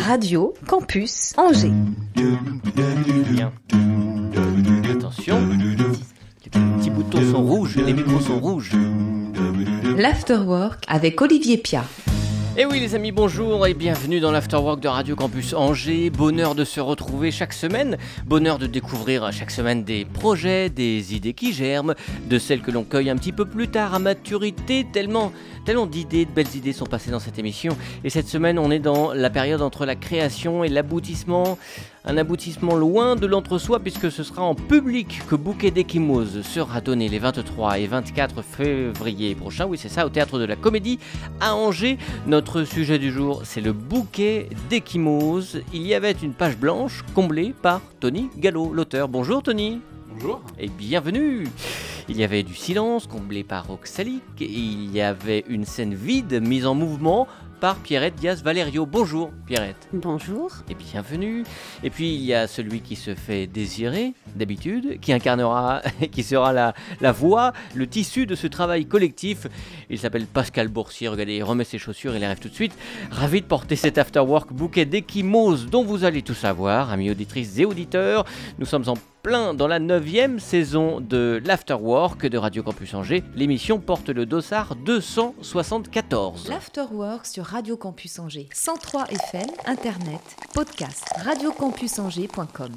Radio Campus Angers. Bien. Attention, les petits boutons sont rouges, les micros sont rouges. L'Afterwork avec Olivier Pia. Et oui les amis, bonjour et bienvenue dans l'Afterwork de Radio Campus Angers. Bonheur de se retrouver chaque semaine, bonheur de découvrir chaque semaine des projets, des idées qui germent, de celles que l'on cueille un petit peu plus tard à maturité, tellement, tellement d'idées, de belles idées sont passées dans cette émission. Et cette semaine, on est dans la période entre la création et l'aboutissement. Un aboutissement loin de l'entre-soi puisque ce sera en public que Bouquet d'Ekimose sera donné les 23 et 24 février prochains. Oui, c'est ça, au théâtre de la Comédie à Angers. Notre sujet du jour, c'est le Bouquet d'Ekimose. Il y avait une page blanche comblée par Tony Gallo, l'auteur. Bonjour Tony. Bonjour. Et bienvenue Il y avait du silence comblé par Oxalic, il y avait une scène vide mise en mouvement par Pierrette Diaz Valerio. Bonjour Pierrette. Bonjour. Et bienvenue. Et puis il y a celui qui se fait désirer d'habitude, qui incarnera, qui sera la, la voix, le tissu de ce travail collectif. Il s'appelle Pascal Boursier. Regardez, il remet ses chaussures, il arrive tout de suite. Ravi de porter cet afterwork bouquet d'échymoses dont vous allez tout savoir, amis auditrices et auditeurs. Nous sommes en plein dans la neuvième saison de l'Afterwork de Radio Campus Angers. L'émission porte le dossard 274. L'Afterwork sur Radio Campus Angers. 103 FM, Internet, podcast, radiocampusangers.com.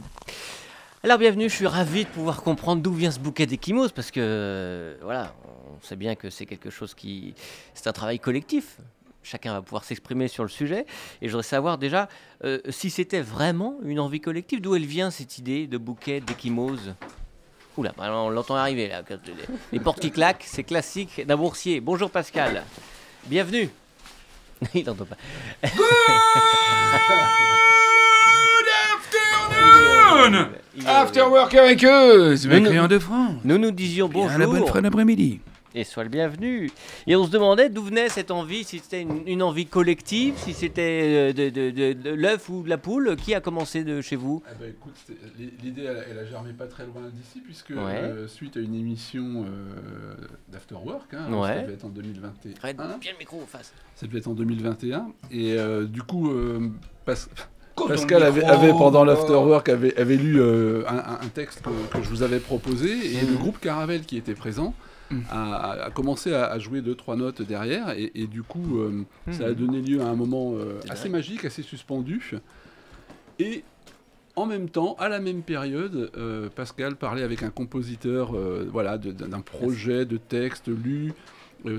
Alors bienvenue, je suis ravi de pouvoir comprendre d'où vient ce bouquet d'échymoses parce que euh, voilà, on sait bien que c'est quelque chose qui... C'est un travail collectif. Chacun va pouvoir s'exprimer sur le sujet. Et je voudrais savoir déjà euh, si c'était vraiment une envie collective. D'où elle vient cette idée de bouquet d'échymoses Oula, bah, on l'entend arriver là. Les, portes qui claquent, c'est classique d'un boursier. Bonjour Pascal. Bienvenue. Il n'entend pas. Afternoon Il est- Afterwork avec eux C'est nous- mécréant de France Nous nous disions Bien la bonne bonjour. fin d'après-midi. Et sois le bienvenu. Et on se demandait d'où venait cette envie, si c'était une, une envie collective, si c'était euh, de, de- de- de l'œuf ou de la poule. Qui a commencé de chez vous? Ah bah écoute, l'idée elle, elle a germé pas très loin d'ici puisque Ouais. euh, suite à une émission euh, d'Afterwork, hein, Ouais. ça devait être en 2021. Arrête, bien le micro en face. Ça devait être en 2021 et euh, du coup euh, Pascal avait, pendant l'Afterwork avait, avait lu euh, un, texte que, que je vous avais proposé et Mhm. le groupe Caravelle qui était présent A, commencé à, à jouer deux trois notes derrière et, et du coup euh, ça a Mhm. donné lieu à un moment euh, C'est assez magique, assez suspendu et en même temps, à la même période, euh, Pascal parlait avec un compositeur voilà, d'un projet de texte lu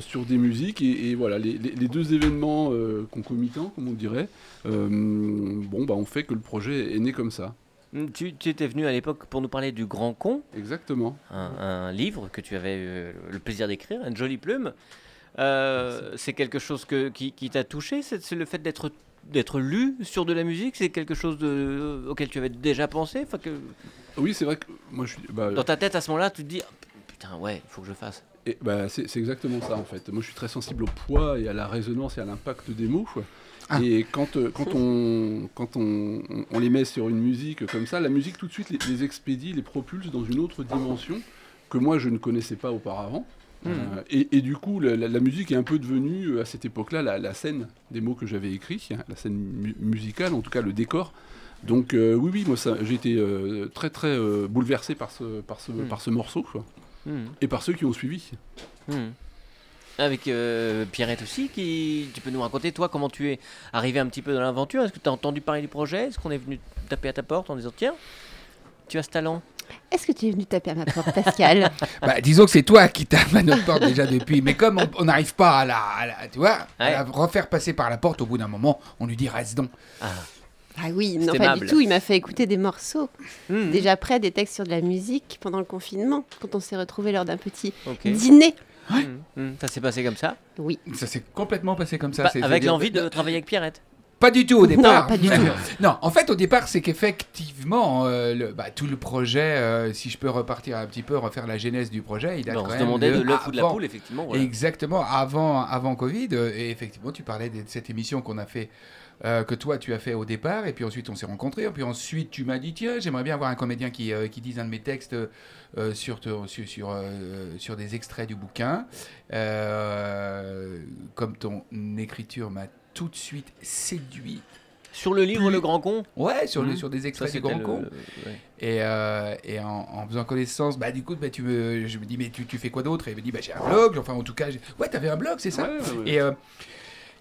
sur des musiques. Et, et voilà, les, les- les deux événements concomitants, comme on dirait, bon, bah, ont fait que le projet est né comme ça. Hum, Tu, tu étais venu à l'époque pour nous parler du Grand Con, Exactement. un, un livre que tu avais euh, le plaisir d'écrire, une jolie plume. Euh, c'est quelque chose que, qui, qui t'a touché, c'est le fait d'être d'être lu sur de la musique, c'est quelque chose de, auquel tu avais déjà pensé enfin que Oui, c'est vrai que moi, je suis. bah, Dans ta tête à ce moment-là, tu te dis Ah, putain ouais, il faut que je fasse. Et bah, c'est c'est exactement ça en fait. Moi je suis très sensible au poids et à la résonance et à l'impact des mots. quoi. Ah. Et quand, euh, quand, on, quand on, on- on les met sur une musique comme ça, la musique tout de suite les, les expédie, les propulse dans une autre dimension que moi je ne connaissais pas auparavant. Hmm. Euh, et, et du coup, la, musique est un peu devenue euh, à cette époque-là la, la scène des mots que j'avais écrits, hein, la scène mu- musicale, en tout cas le décor. Donc euh, oui, oui, moi j'ai été très très bouleversé par ce, par ce, Hmm. par ce morceau quoi. Hum, et par ceux qui ont suivi. Avec euh, Pierrette aussi, qui tu peux nous raconter toi comment tu es arrivé un petit peu dans l'aventure? Est-ce que tu as entendu parler du projet? Est-ce qu'on est venu taper à ta porte en disant tiens, tu as ce talent? Est-ce que tu es venu taper à ma porte, Pascal? Bah, disons que c'est toi qui tape à notre porte déjà depuis. Mais comme on- n'arrive pas à la, à la- tu vois, à Ouais. la refaire passer par la porte, au bout d'un moment, on lui dit reste donc. Ah, Ah oui, C'est non pas du tout. Il m'a fait écouter des morceaux. hum, Déjà près des textes sur de la musique pendant le confinement, quand on s'est retrouvés lors d'un petit ok. dîner. Hum, hum. Ça s'est passé comme ça, Oui. Ça s'est complètement passé comme ça. Bah, c'est- avec l'envie de travailler avec Pierrette. Pas du tout au départ. pas du tout. non, en fait, au départ, c'est qu'effectivement, euh, le- bah, tout le projet, euh, si je peux repartir un petit peu, refaire la genèse du projet, il date Ben, on quand se même demandait de l'œuf ou de la poule, effectivement. voilà. Exactement, avant, avant Covid. euh, Et effectivement, tu parlais de cette émission qu'on a fait, euh, que toi tu as fait au départ, et puis ensuite on s'est rencontrés. Et puis ensuite tu m'as dit tiens, j'aimerais bien avoir un comédien qui, euh, qui dise un de mes textes euh, sur, sur, sur, euh, sur des extraits du bouquin. Euh, comme ton écriture m'a tout de suite séduit. Sur le livre Plus- Le Grand Con Ouais, sur, le, Mhm. sur des Ça, extraits du c'était Grand le- Con. ouais. Et, euh, et en, en faisant connaissance, bah, du coup, bah, tu me, je me dis, mais tu, tu fais quoi d'autre? Et il me dit, bah, j'ai un blog. Enfin, en tout cas, j'ai- ouais, t'avais un blog, c'est ça? Ouais, ouais, ouais. et, euh,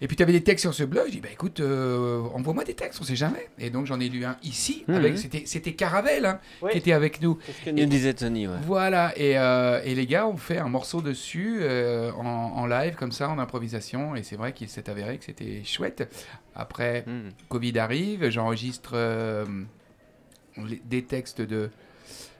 et puis tu avais des textes sur ce blog, je dis bah écoute, euh, envoie-moi des textes, on sait jamais. Et donc j'en ai lu un ici, Mhm. avec c'était c'était Caravel hein, qui était avec nous. C'est ce que nous disait Tony. ouais. Voilà, et, euh, et les gars ont fait un morceau dessus euh, en, en live comme ça, en improvisation, et c'est vrai qu'il s'est avéré que c'était chouette. Après, Hmm. Covid arrive, j'enregistre les- des textes de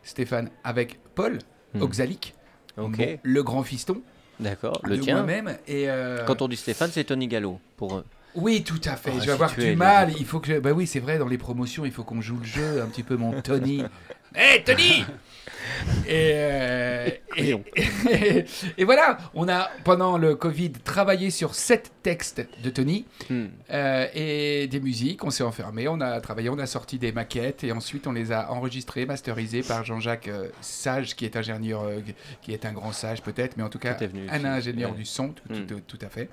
Stéphane avec Paul Hmm. Oxalic, bon, le grand fiston d'accord. Le de tien. moi-même. Et euh, Quand on dit Stéphane, c'est Tony Gallo. Pour eux. Oui, tout à fait. Oh, je vais avoir du mal. Il faut que. je- Bah oui, c'est vrai. Dans les promotions, il faut qu'on joue le jeu un petit peu, mon Tony. Hé, Tony et, euh, et, et voilà, on a pendant le Covid travaillé sur sept textes de Tony Hmm. euh, et des musiques. On s'est enfermé, on a travaillé, on a sorti des maquettes et ensuite on les a enregistrées, masterisées par Jean-Jacques euh, Sage, qui est ingénieur, qui est un grand sage peut-être, mais en tout cas venu un ingénieur ouais. du son, tout, Mm. tout- tout à fait.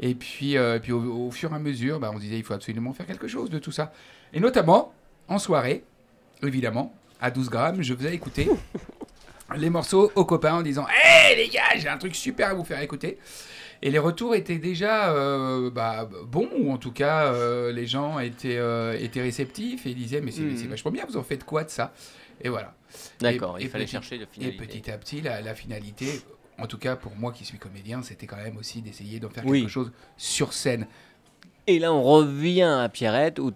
Et puis, puis au, au fur et à mesure, bah, on disait il faut absolument faire quelque chose de tout ça. Et notamment en soirée, évidemment, à 12 grammes, je faisais écouter les morceaux aux copains en disant Hé les gars, j'ai un truc super à vous faire écouter. Et les retours étaient déjà euh, bah, bons, ou en tout cas, euh, les gens étaient, euh, étaient réceptifs et ils disaient Mais c'est c'est vachement bien, vous en faites quoi de ça? Et voilà. D'accord, Et- il et fallait petit- chercher le Et finalité. petit à petit, la, la finalité, en tout cas pour moi qui suis comédien, c'était quand même aussi d'essayer d'en faire Oui. quelque chose sur scène. Et là, on revient à Pierrette, où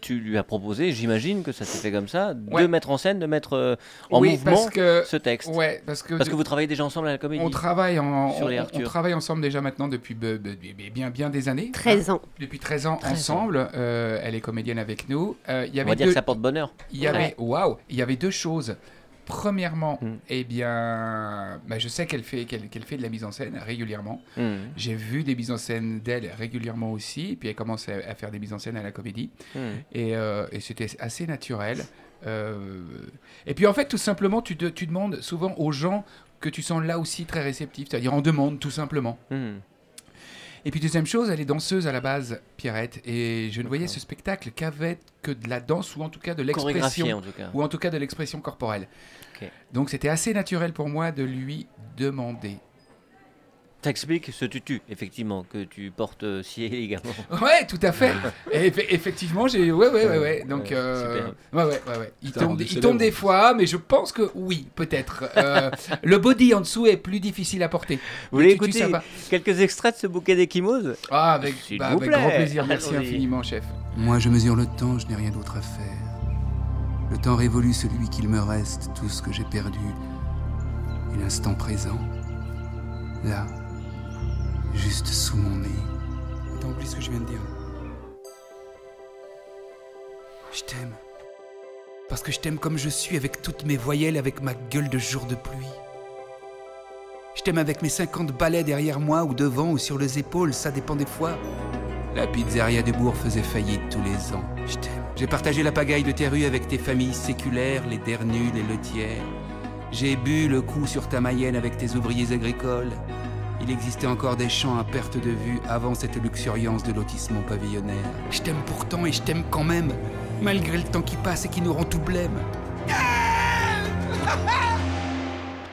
tu lui as proposé, j'imagine que ça s'est fait comme ça, Ouais. de mettre en scène, de mettre euh, en oui, mouvement parce que, ce texte. ouais, parce que, Parce que vous travaillez déjà ensemble à la comédie. on travaille en, Sur les on- travaille ensemble déjà maintenant depuis be- be- be- bien bien des années. 13 ans. Depuis 13 ans 13 ans. ensemble, euh, elle est comédienne avec nous. Euh, on va dire que ça porte bonheur. il y avait, waouh, il y avait deux choses. Premièrement, Mm. eh bien, bah, je sais qu'elle fait, qu'elle fait de la mise en scène régulièrement. Hmm. J'ai vu des mises en scène d'elle régulièrement aussi, puis elle commence à, à faire des mises en scène à la comédie, Hmm. et, euh, et c'était assez naturel. Euh, et puis en fait, tout simplement, tu, tu demandes souvent aux gens que tu sens là aussi très réceptifs, c'est-à-dire en demande tout simplement. Et puis deuxième chose, elle est danseuse à la base, Pierrette, et je ne voyais ce spectacle qu'avec que de la danse ou en tout cas de l'expression ou en tout cas de l'expression corporelle. Donc c'était assez naturel pour moi de lui demander. T'expliques ce tutu, effectivement, que tu portes euh, si élégamment. Ouais, tout à fait. Et effectivement, j'ai ouais ouais ouais ouais. Donc Ouais, euh, super. ouais ouais ouais ouais. Il tombe, il des fois, mais je pense que oui, peut-être. Euh, le body en dessous est plus difficile à porter. Vous voulez Le tutu, écouter quelques extraits de ce bouquet d'échymoses Ah, avec, bah, vous avec plaît. grand plaisir. Merci infiniment, chef. Moi je mesure le temps, je n'ai rien d'autre à faire. Le temps révolu celui qu'il me reste, tout ce que j'ai perdu. Et l'instant présent, là, juste sous mon nez. Attends, oublie ce que je viens de dire. Je t'aime. Parce que je t'aime comme je suis, avec toutes mes voyelles, avec ma gueule de jour de pluie. Je t'aime avec mes 50 balais derrière moi, ou devant, ou sur les épaules, ça dépend des fois. La pizzeria du bourg faisait faillite tous les ans. Je t'aime. J'ai partagé la pagaille de tes rues avec tes familles séculaires, les dernus, les lotières. J'ai bu le coup sur ta Mayenne avec tes ouvriers agricoles. Il existait encore des champs à perte de vue avant cette luxuriance de lotissement pavillonnaire. Je t'aime pourtant et je t'aime quand même, malgré le temps qui passe et qui nous rend tout blême.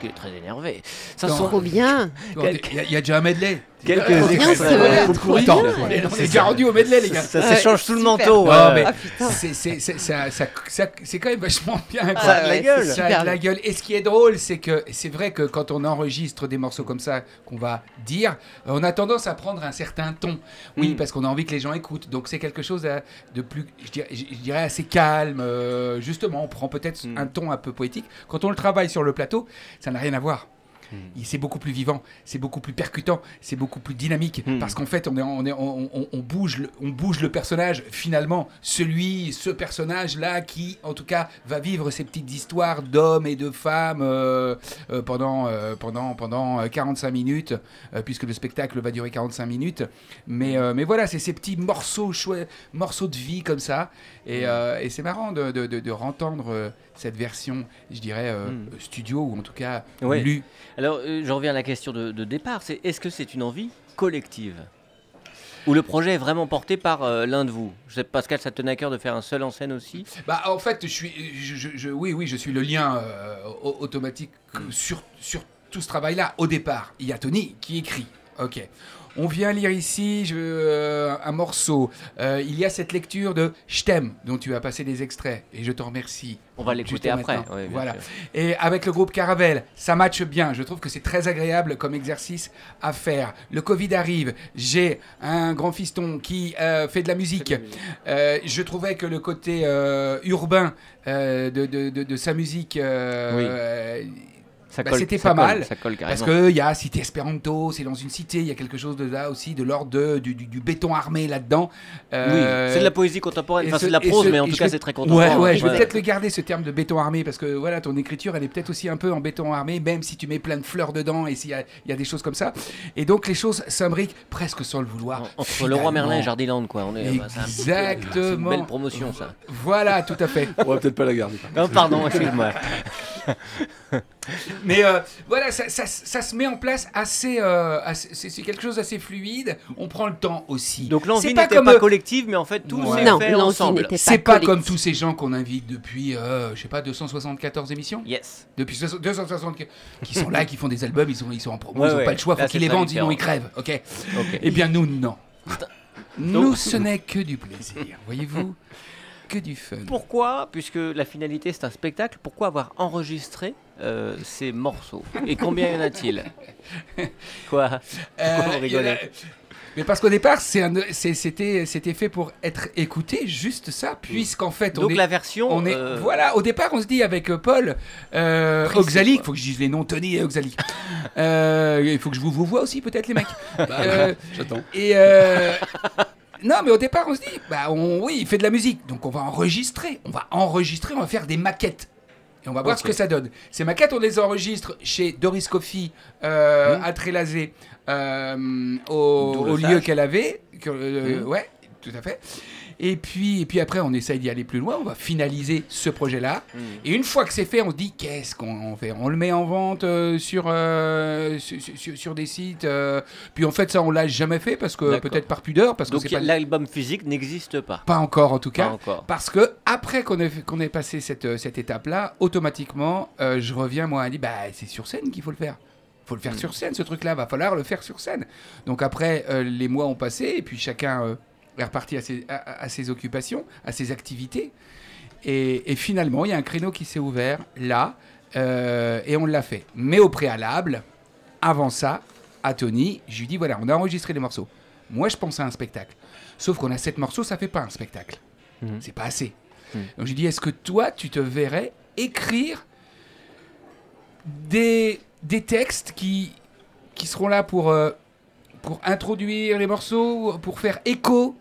Qui est très énervé. Ça sent Trop bien. Il y, y a déjà un medley. Quelques Bien extraits. sûr. voilà. Faut le courir. Attends, on est, on est déjà rendu au medley, les gars. Ça s'échange sous le manteau. C'est c'est- c'est- c'est quand même vachement bien. Ça a de la gueule. c'est Ça a super de la gueule. Et ce qui est drôle, c'est que c'est vrai que quand on enregistre des morceaux comme ça, qu'on va dire, euh, on a tendance à prendre un certain ton. Oui, Mm. parce qu'on a envie que les gens écoutent. Donc c'est quelque chose de plus, je dirais, je je dirais assez calme. euh, justement, on prend peut-être Mm. un ton un peu poétique. Quand on le travaille sur le plateau, ça n'a rien à voir. C'est beaucoup plus vivant, c'est beaucoup plus percutant, c'est beaucoup plus dynamique. Hmm. Parce qu'en fait, on, est, on, est, on, on- on bouge le, on bouge le personnage, finalement, celui, ce personnage-là qui, en tout cas, va vivre ces petites histoires d'hommes et de femmes euh, euh, pendant, euh, pendant, pendant euh, 45 minutes, puisque le spectacle va durer 45 minutes. Mais, mais voilà, c'est ces petits morceaux, de vie comme ça. Et, et c'est marrant de, de, de, de rentendre cette version, je dirais, euh, Mm. studio, ou en tout cas Ouais. lue. Alors, euh, je reviens à la question de, de départ. C'est est-ce que c'est une envie collective Ou le projet est vraiment porté par euh, l'un de vous? Je sais, Pascal, ça te tenait à cœur de faire un seul en scène aussi? Bah, en fait, je suis, je, je- je- oui, oui, je suis le lien euh, au- automatique sur, sur tout ce travail-là. Au départ, il y a Tony qui écrit. Ok. On vient lire ici je, euh, un morceau. Euh, il y a cette lecture de Je t'aime, dont tu as passé des extraits. Et je t'en remercie. On va l'écouter après. voilà. sûr. Et avec le groupe Caravelle, ça matche bien. Je trouve que c'est très agréable comme exercice à faire. Le Covid arrive. J'ai un grand fiston qui euh, fait de la musique. Je trouvais que le côté urbain de, de- de- de sa musique, Oui. Ça Bah, c'était ça pas colle, mal, Ça colle parce qu'il y a Cité Espéranto, c'est dans une cité, il y a quelque chose de là aussi, de l'ordre du, du- du béton armé là-dedans. Oui, Euh, c'est de la poésie contemporaine. Enfin, ce- c'est de la prose, ce- mais en tout cas, vais- c'est très contemporain. Ouais, ouais, je vais Ouais. peut-être le garder ce terme de béton armé parce que voilà, ton écriture, elle est peut-être aussi un peu en béton armé, même si tu mets plein de fleurs dedans et s'il y a, il y a des choses comme ça. Et donc les choses s'imbriquent presque sans le vouloir. En- Entre le roi Merlin et. Jardiland, quoi. On est, bah, Exactement. C'est une belle promotion, ça. Voilà, tout à fait. On va peut-être pas la garder. Non, pardon, excuse-moi. Mais euh, voilà, ça, ça- ça se met en place assez. euh, assez- c'est quelque chose d'assez fluide. On prend le temps aussi. Donc l'envie C'est pas n'était comme, pas euh, collective, mais en fait, tout Ouais. s'est Non, fait ensemble. n'était C'est pas comme tous ces gens qu'on invite depuis, euh, je sais pas, 274 émissions Yes. Depuis 260 qui sont là, qui font des albums, ils sont, ils sont en promo, Ouais, ils n'ont ouais. pas le choix, faut qu'ils les vendent, sinon ils crèvent. Ok. Ok. Eh bien nous, non. Nous, ce n'est que du plaisir, voyez-vous, que du fun. Pourquoi, puisque la finalité c'est un spectacle, pourquoi avoir enregistré euh, ces morceaux? Et combien y en a-t-il? Quoi? Euh, Vous rigolez? Mais parce qu'au départ, c'était c'était fait pour être écouté, juste ça, puisqu'en fait, on Donc est, la version. on est euh, voilà. Au départ, on se dit avec Paul, euh, Oxalic, faut que je dise les noms, Tony et Oxalic. Euh, il faut que je vous, vous vois aussi, peut-être les mecs. Bah, J'attends. et non, mais au départ, on se dit, bah on, oui, il fait de la musique, donc on va enregistrer, on va enregistrer, on va faire des maquettes. Et on va voir ce que ça donne. Ces maquettes, on les enregistre chez Doris Coffey euh, à Trélazé, euh, au, lieu qu'elle avait. que, euh, Mhm. Ouais, tout à fait. Et puis, et puis après, on essaye d'y aller plus loin, on va finaliser ce projet-là. hmm. Et une fois que c'est fait, on se dit qu'est-ce qu'on fait On le met en vente euh, sur, euh, sur, sur- sur des sites. euh, puis en fait, ça, on l'a jamais fait parce que peut-être par pudeur, parce que Donc pas, l'album physique n'existe pas? pas encore en tout Pas cas. encore. Parce que après qu'on ait, qu'on ait passé cette, cette étape-là, automatiquement, je reviens moi à dire bah c'est sur scène qu'il faut le faire. Faut le faire Mm. sur scène, ce truc-là. Va falloir le faire sur scène. Donc après, euh, les mois ont passé et puis chacun euh, est reparti à ses, à- à ses occupations, à ses activités. Et, et finalement, il y a un créneau qui s'est ouvert là euh, et on l'a fait. Mais au préalable, avant ça, à Tony, je lui dis voilà, on a enregistré les morceaux. Moi, je pense à un spectacle. Sauf qu'on a sept morceaux, ça fait pas un spectacle. Mhm. C'est pas assez. Mhm. Donc je lui dis est-ce que toi, tu te verrais écrire des, des textes qui, qui seront là pour, euh, pour introduire les morceaux, pour faire écho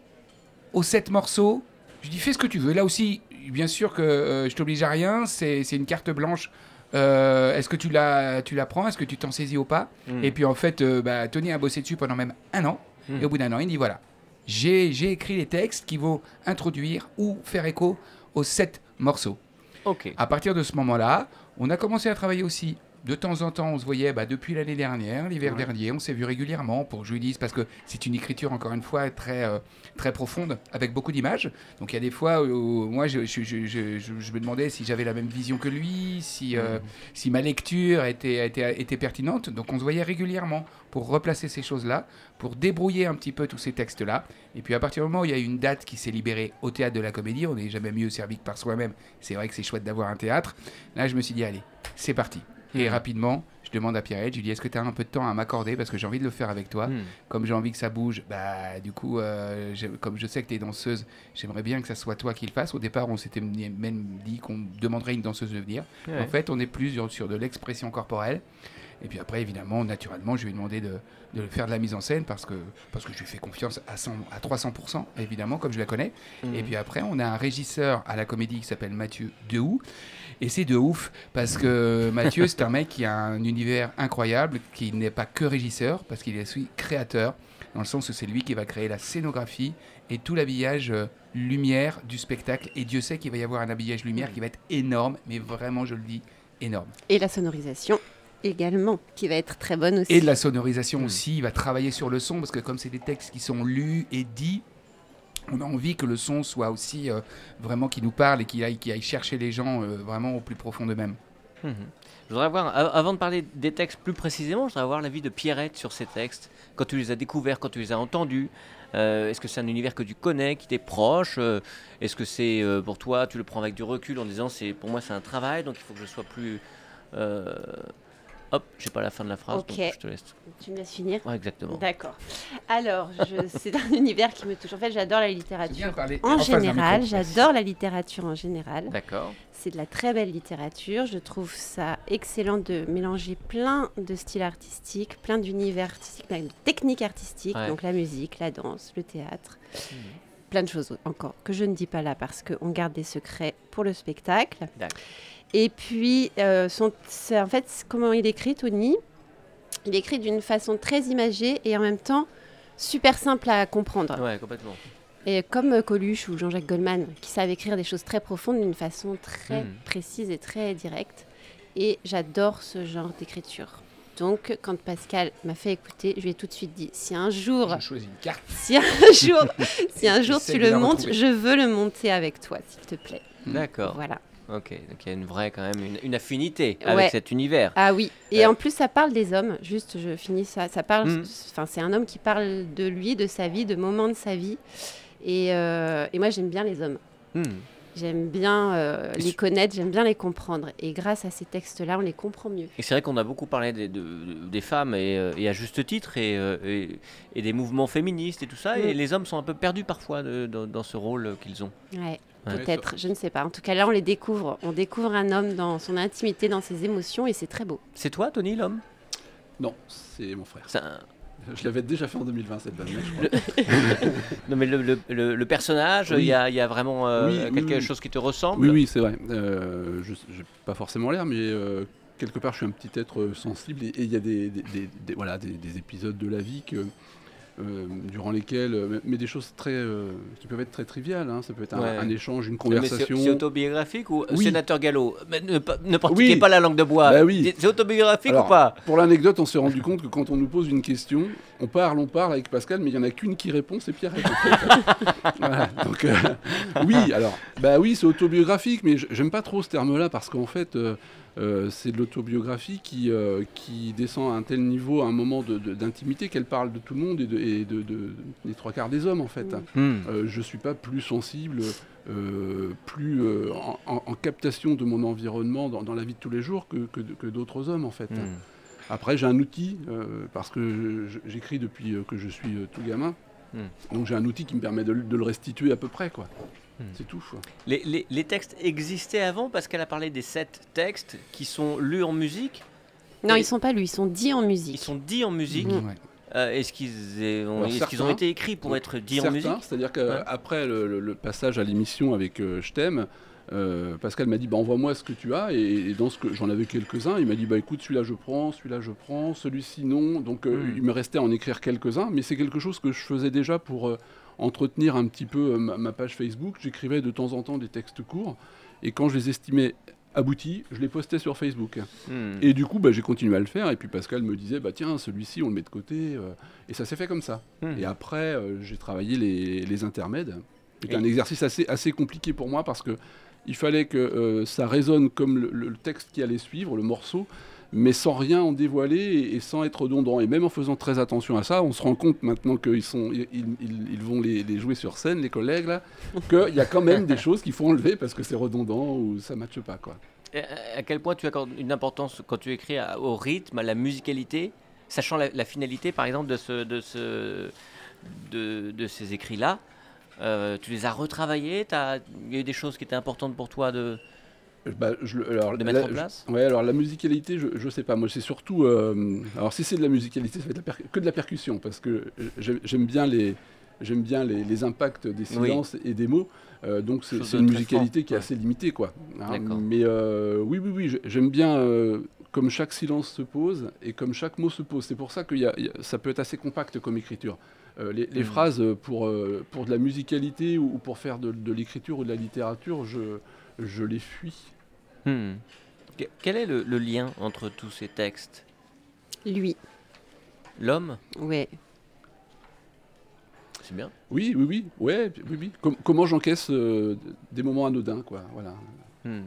aux sept morceaux Je dis fais ce que tu veux. Là aussi, bien sûr que euh, je t'oblige à rien, c'est une carte blanche. Euh, Est-ce que tu la, tu la prends? Est-ce que tu t'en saisis ou pas? Hmm. Et puis en fait, euh, bah, Tony a bossé dessus pendant même un an. Hmm. Et au bout d'un an, il dit voilà, j'ai j'ai écrit les textes qui vont introduire ou faire écho aux sept morceaux. Ok. À partir de ce moment-là, on a commencé à travailler aussi. De temps en temps, on se voyait bah, depuis l'année dernière, l'hiver Ouais. dernier, on s'est vu régulièrement pour dise, parce que c'est une écriture, encore une fois, très, euh, très profonde, avec beaucoup d'images. Donc il y a des fois où moi, je, je- je- je- je- je me demandais si j'avais la même vision que lui, si, euh, si ma lecture était, était, était pertinente. Donc on se voyait régulièrement pour replacer ces choses-là, pour débrouiller un petit peu tous ces textes-là. Et puis à partir du moment où il y a une date qui s'est libérée au théâtre de la comédie, on n'est jamais mieux servi que par soi-même. C'est vrai que c'est chouette d'avoir un théâtre. Là, je me suis dit, allez, c'est parti. Et Mhm. rapidement, je demande à Pierrette, je lui dis, est-ce que tu as un peu de temps à m'accorder? Parce que j'ai envie de le faire avec toi. Hmm. Comme j'ai envie que ça bouge, bah du coup, euh, comme je sais que tu es danseuse, j'aimerais bien que ça soit toi qui le fasse. Au départ, on s'était même dit qu'on demanderait une danseuse de venir. Ouais. En fait, on est plus sur, sur de l'expression corporelle. Et puis après, évidemment, naturellement, je lui ai demandé de, de faire de la mise en scène parce que, parce que je lui fais confiance à, 100, à 300%, évidemment, comme je la connais. Mhm. Et puis après, on a un régisseur à la comédie qui s'appelle Mathieu Dehoux. Et c'est de ouf parce que Mathieu, c'est un mec qui a un univers incroyable, qui n'est pas que régisseur, parce qu'il est aussi créateur, dans le sens où c'est lui qui va créer la scénographie et tout l'habillage euh, lumière du spectacle. Et Dieu sait qu'il va y avoir un habillage lumière qui va être énorme, mais vraiment, je le dis, énorme. Et la sonorisation également, qui va être très bonne aussi. Et de la sonorisation Mm. aussi, il va travailler sur le son, parce que comme c'est des textes qui sont lus et dits, on a envie que le son soit aussi euh, vraiment qui nous parle et qu'il aille, chercher les gens euh, vraiment au plus profond d'eux-mêmes. Mhm. Je voudrais avoir, avant de parler des textes plus précisément, je voudrais avoir l'avis de Pierrette sur ces textes. Quand tu les as découverts, quand tu les as entendus, euh, est-ce que c'est un univers que tu connais, qui t'est proche Est-ce que c'est pour toi, tu le prends avec du recul en disant pour moi c'est un travail, donc il faut que je sois plus. Hop, j'ai pas la fin de la phrase, Ok. donc je te laisse. Tu me laisses finir Ouais, exactement. D'accord. Alors, je- c'est un univers qui me touche. En fait, j'adore la littérature. En d'un général, j'adore la littérature en général. D'accord. C'est de la très belle littérature. Je trouve ça excellent de mélanger plein de styles artistiques, plein d'univers artistiques, plein de techniques artistiques, Ouais. donc la musique, la danse, le théâtre, Mhm. plein de choses encore que je ne dis pas là parce qu'on garde des secrets pour le spectacle. Et puis, euh, son- en fait comment il écrit, Tony? Il écrit d'une façon très imagée et en même temps super simple à comprendre. Ouais, complètement. Et comme euh, Coluche ou Jean-Jacques Goldman, qui savent écrire des choses très profondes d'une façon très Mhm. précise et très directe. Et j'adore ce genre d'écriture. Donc, quand Pascal m'a fait écouter, je lui ai tout de suite dit si un jour, Je choisis une carte. si un jour, si un jour tu le montes, retrouver. je veux le monter avec toi, s'il te plaît. D'accord. Voilà. Ok, donc il y a une vraie quand même une, une affinité Ouais. avec cet univers. Ah oui. Et Euh. en plus, ça parle des hommes. Juste, je finis ça. Ça parle. Enfin, c'est un homme qui parle de lui, de sa vie, de moments de sa vie. Et, euh, et moi, j'aime bien les hommes. Hmm. J'aime bien euh, les connaître, j'aime bien les comprendre. Et grâce à ces textes-là, on les comprend mieux. Et c'est vrai qu'on a beaucoup parlé des, de- des femmes, et, et à juste titre, et, et- et des mouvements féministes et tout ça, et Mm. les hommes sont un peu perdus parfois de- dans, dans ce rôle qu'ils ont. Ouais. Peut-être, je ne sais pas. En tout cas, là, on les découvre. On découvre un homme dans son intimité, dans ses émotions, et c'est très beau. C'est toi, Tony, l'homme? Non, c'est mon frère. C'est un- Je l'avais déjà fait en 2020 cette vanne je crois. Non, mais le, le- le- le personnage, il Oui. y, a, il y a vraiment euh, Oui, quelque oui. chose qui te ressemble? Oui, oui, c'est vrai. Euh, je n'ai pas forcément l'air, mais euh, quelque part, je suis un petit être sensible. Et il y a des, des- des- des- voilà, des, des épisodes de la vie que, euh, durant lesquels. euh, mais des choses très, euh, qui peuvent être très triviales. hein. Ça peut être un, Ouais. un échange, une conversation. C'est autobiographique ou Oui. sénateur Gallo Mais Ne, ne pratiquez Oui. pas la langue de bois. Bah oui. C'est autobiographique Alors, ou pas? Pour l'anecdote, on s'est rendu compte que quand on nous pose une question, on parle, on parle avec Pascal, mais il n'y en a qu'une qui répond, c'est Pierre. voilà, donc, euh, oui, alors, bah oui, c'est autobiographique, mais j'aime pas trop ce terme-là parce qu'en fait, euh, c'est de l'autobiographie qui, euh, qui descend à un tel niveau, à un moment de- de- d'intimité, qu'elle parle de tout le monde et, de, et de- de- des trois quarts des hommes, en fait. Hmm. Euh, je suis pas plus sensible, euh, plus euh, en, en- en captation de mon environnement dans, dans la vie de tous les jours que, que- que d'autres hommes, en fait. Hmm. Après, j'ai un outil, euh, parce que j'écris depuis que je suis tout gamin. Donc j'ai un outil qui me permet de, le- de le restituer à peu près, quoi. Hmm. C'est tout. Les, les- les textes existaient avant parce qu'elle a parlé des sept textes qui sont lus en musique. Non, Et- ils sont pas lui, ils sont dits en musique. Ils sont dits en musique. Mm. Ouais. Euh, est-ce qu'ils ont, été écrits pour être dits en musique c'est-à-dire Ouais. qu'après le, le- le passage à l'émission avec euh, Je t'aime, euh, Pascal m'a dit bah, envoie-moi ce que tu as et, et dans ce que j'en avais quelques-uns, il m'a dit bah écoute celui-là je prends, celui-là je prends, celui-ci non. Donc euh, Mm. il me restait à en écrire quelques-uns, mais c'est quelque chose que je faisais déjà pour euh, entretenir un petit peu euh, ma, ma page Facebook. J'écrivais de temps en temps des textes courts et quand je les estimais aboutis, je les postais sur Facebook. Hmm. Et du coup, bah, j'ai continué à le faire. Et puis Pascal me disait, bah tiens, celui-ci, on le met de côté. euh, et ça s'est fait comme ça. Hmm. Et après, euh, j'ai travaillé les, les intermèdes. C'était Et- un exercice assez, assez compliqué pour moi parce que il fallait que euh, ça résonne comme le, le texte qui allait suivre, le morceau, mais sans rien en dévoiler et, et sans être redondant. Et même en faisant très attention à ça, on se rend compte maintenant qu'ils sont, ils, ils- ils vont les, les jouer sur scène, les collègues là, qu'il y a quand même des choses qu'il faut enlever parce que c'est redondant ou ça matche pas quoi. Et À quel point tu accordes une importance quand tu écris à- au rythme, à la musicalité, sachant la, la finalité par exemple de, ce, de, ce, de, de ces écrits-là euh, Tu les as retravaillés t'as- Il y a eu des choses qui étaient importantes pour toi de... Bah, je alors, de mettre en je- place Ouais, alors la musicalité, je, je sais pas. Moi, c'est surtout. euh, alors, si c'est de la musicalité, ça va être la que de la percussion, parce que j'ai- j'aime bien les. J'aime bien les, les impacts des Oui. silences et des mots, euh, donc c'est une musicalité qui est ouais. assez limitée, quoi. hein. Mais euh, oui, oui, oui, j'ai- j'aime bien euh, comme chaque silence se pose et comme chaque mot se pose. C'est pour ça que ça peut être assez compact comme écriture. Euh, les les Mhm. phrases euh, pour, euh, pour de la musicalité ou, ou pour faire de, de l'écriture ou de la littérature, je, je les fuis. Hmm. Que- Quel est le, le lien entre tous ces textes? Lui, L'homme? Ouais. C'est bien. Oui, oui, oui, ouais, oui, oui. Com- comment j'encaisse euh, des moments anodins, quoi. Voilà. Hmm.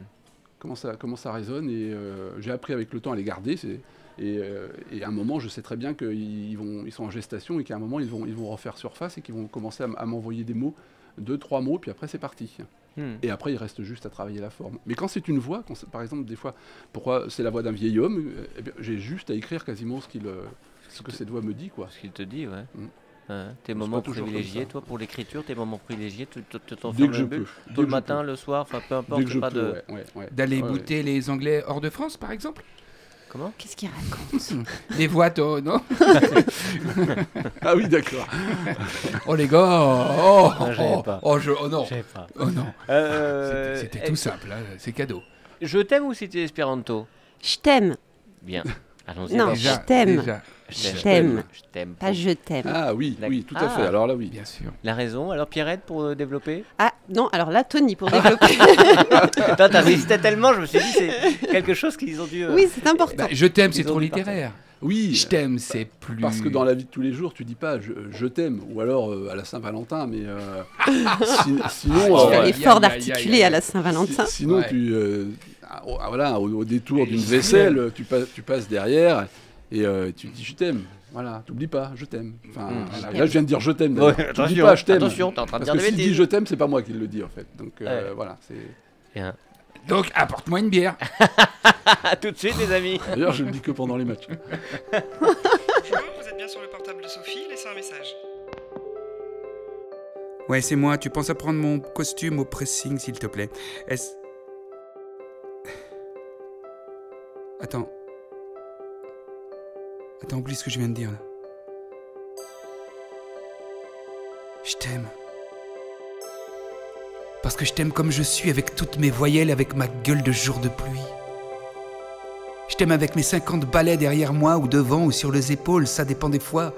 Comment ça, comment ça résonne et euh, j'ai appris avec le temps à les garder. c'est- Et, euh, et à un moment, je sais très bien qu'ils ils vont, ils sont en gestation et qu'à un moment, ils vont, ils vont refaire surface et qu'ils vont commencer à m'envoyer des mots, deux, trois mots, puis après, c'est parti. Hmm. Et après, il reste juste à travailler la forme. Mais quand c'est une voix, quand c'est- par exemple, des fois, pourquoi c'est la voix d'un vieil homme, euh, eh bien, j'ai juste à écrire quasiment ce, qu'il, euh, ce que cette voix me dit, quoi. Ce qu'il te dit, ouais. Hmm. Hein, tes moments privilégiés, toi, pour l'écriture, tes moments privilégiés, tu t'enfermes Tôt que le matin, peux. le soir, enfin peu importe, pas peux, de... ouais, ouais, ouais. D'aller bouter les Anglais hors de France, par exemple? Comment Qu'est-ce qu'il raconte Les voitons, non Ah oui, d'accord. Oh les gars Oh, j'avais oh, pas. oh, je- oh non pas. Oh non Euh, C'était c'était tout simple, hein, c'est cadeau. Je t'aime ou c'était Espéranto Je t'aime. Bien. Allons-y. Non, je t'aime. Je t'aime. Je t'aime. Pas je t'aime. Ah oui, oui, tout à fait. Ah. Alors là, oui. bien sûr. La raison, alors Pierrette, pour euh, développer? Ah non, alors là, Tony, pour développer. Toi, t'as résisté tellement, je me suis dit, c'est quelque chose qu'ils ont dû... euh, oui, c'est important. Bah, je t'aime, c'est trop littéraire. Oui, Je t'aime, c'est plus. Parce que dans la vie de tous les jours, tu dis pas je, je t'aime, ou alors euh, à la Saint-Valentin, mais euh, si- sinon, Ah, euh, l'effort d'articuler à la Saint-Valentin. si- sinon Ouais. tu, euh, ah, voilà, au, au détour d'une vaisselle, tu, passes, tu passes derrière et euh, tu dis je t'aime. Voilà, t'oublies pas, je t'aime. Enfin, Mm. voilà. Je Là, je viens de dire je t'aime. Ouais, pas, je t'aime. attention, t'es en train de Parce dire que s'il dit je t'aime, c'est pas moi qui le dis en fait. Donc euh, Ouais. voilà. c'est- Bien. Donc, apporte-moi une bière. Tout de suite, les amis. D'ailleurs, je le dis que pendant les matchs. Vous êtes bien sur le portable de Sophie, laissez un message. Ouais, c'est moi. Tu penses à prendre mon costume au pressing, s'il te plaît Est-ce. Attends. Attends, oublie ce que je viens de dire. Je t'aime. Parce que je t'aime comme je suis, avec toutes mes voyelles, avec ma gueule de jour de pluie. Je t'aime avec mes 50 balais derrière moi, ou devant, ou sur les épaules, ça dépend des fois.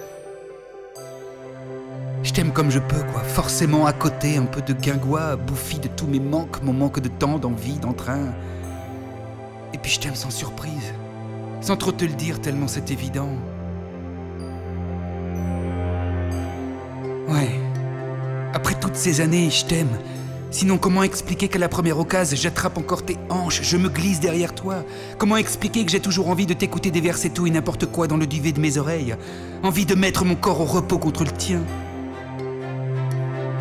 Je t'aime comme je peux, quoi. Forcément à côté, un peu de guingois, bouffi de tous mes manques, mon manque de temps, d'envie, d'entrain. Et puis je t'aime sans surprise. Sans trop te le dire, tellement c'est évident. Ouais. Après toutes ces années, je t'aime. Sinon, comment expliquer qu'à la première occasion, j'attrape encore tes hanches, je me glisse derrière toi? Comment expliquer que j'ai toujours envie de t'écouter déverser tout et n'importe quoi dans le duvet de mes oreilles? Envie de mettre mon corps au repos contre le tien?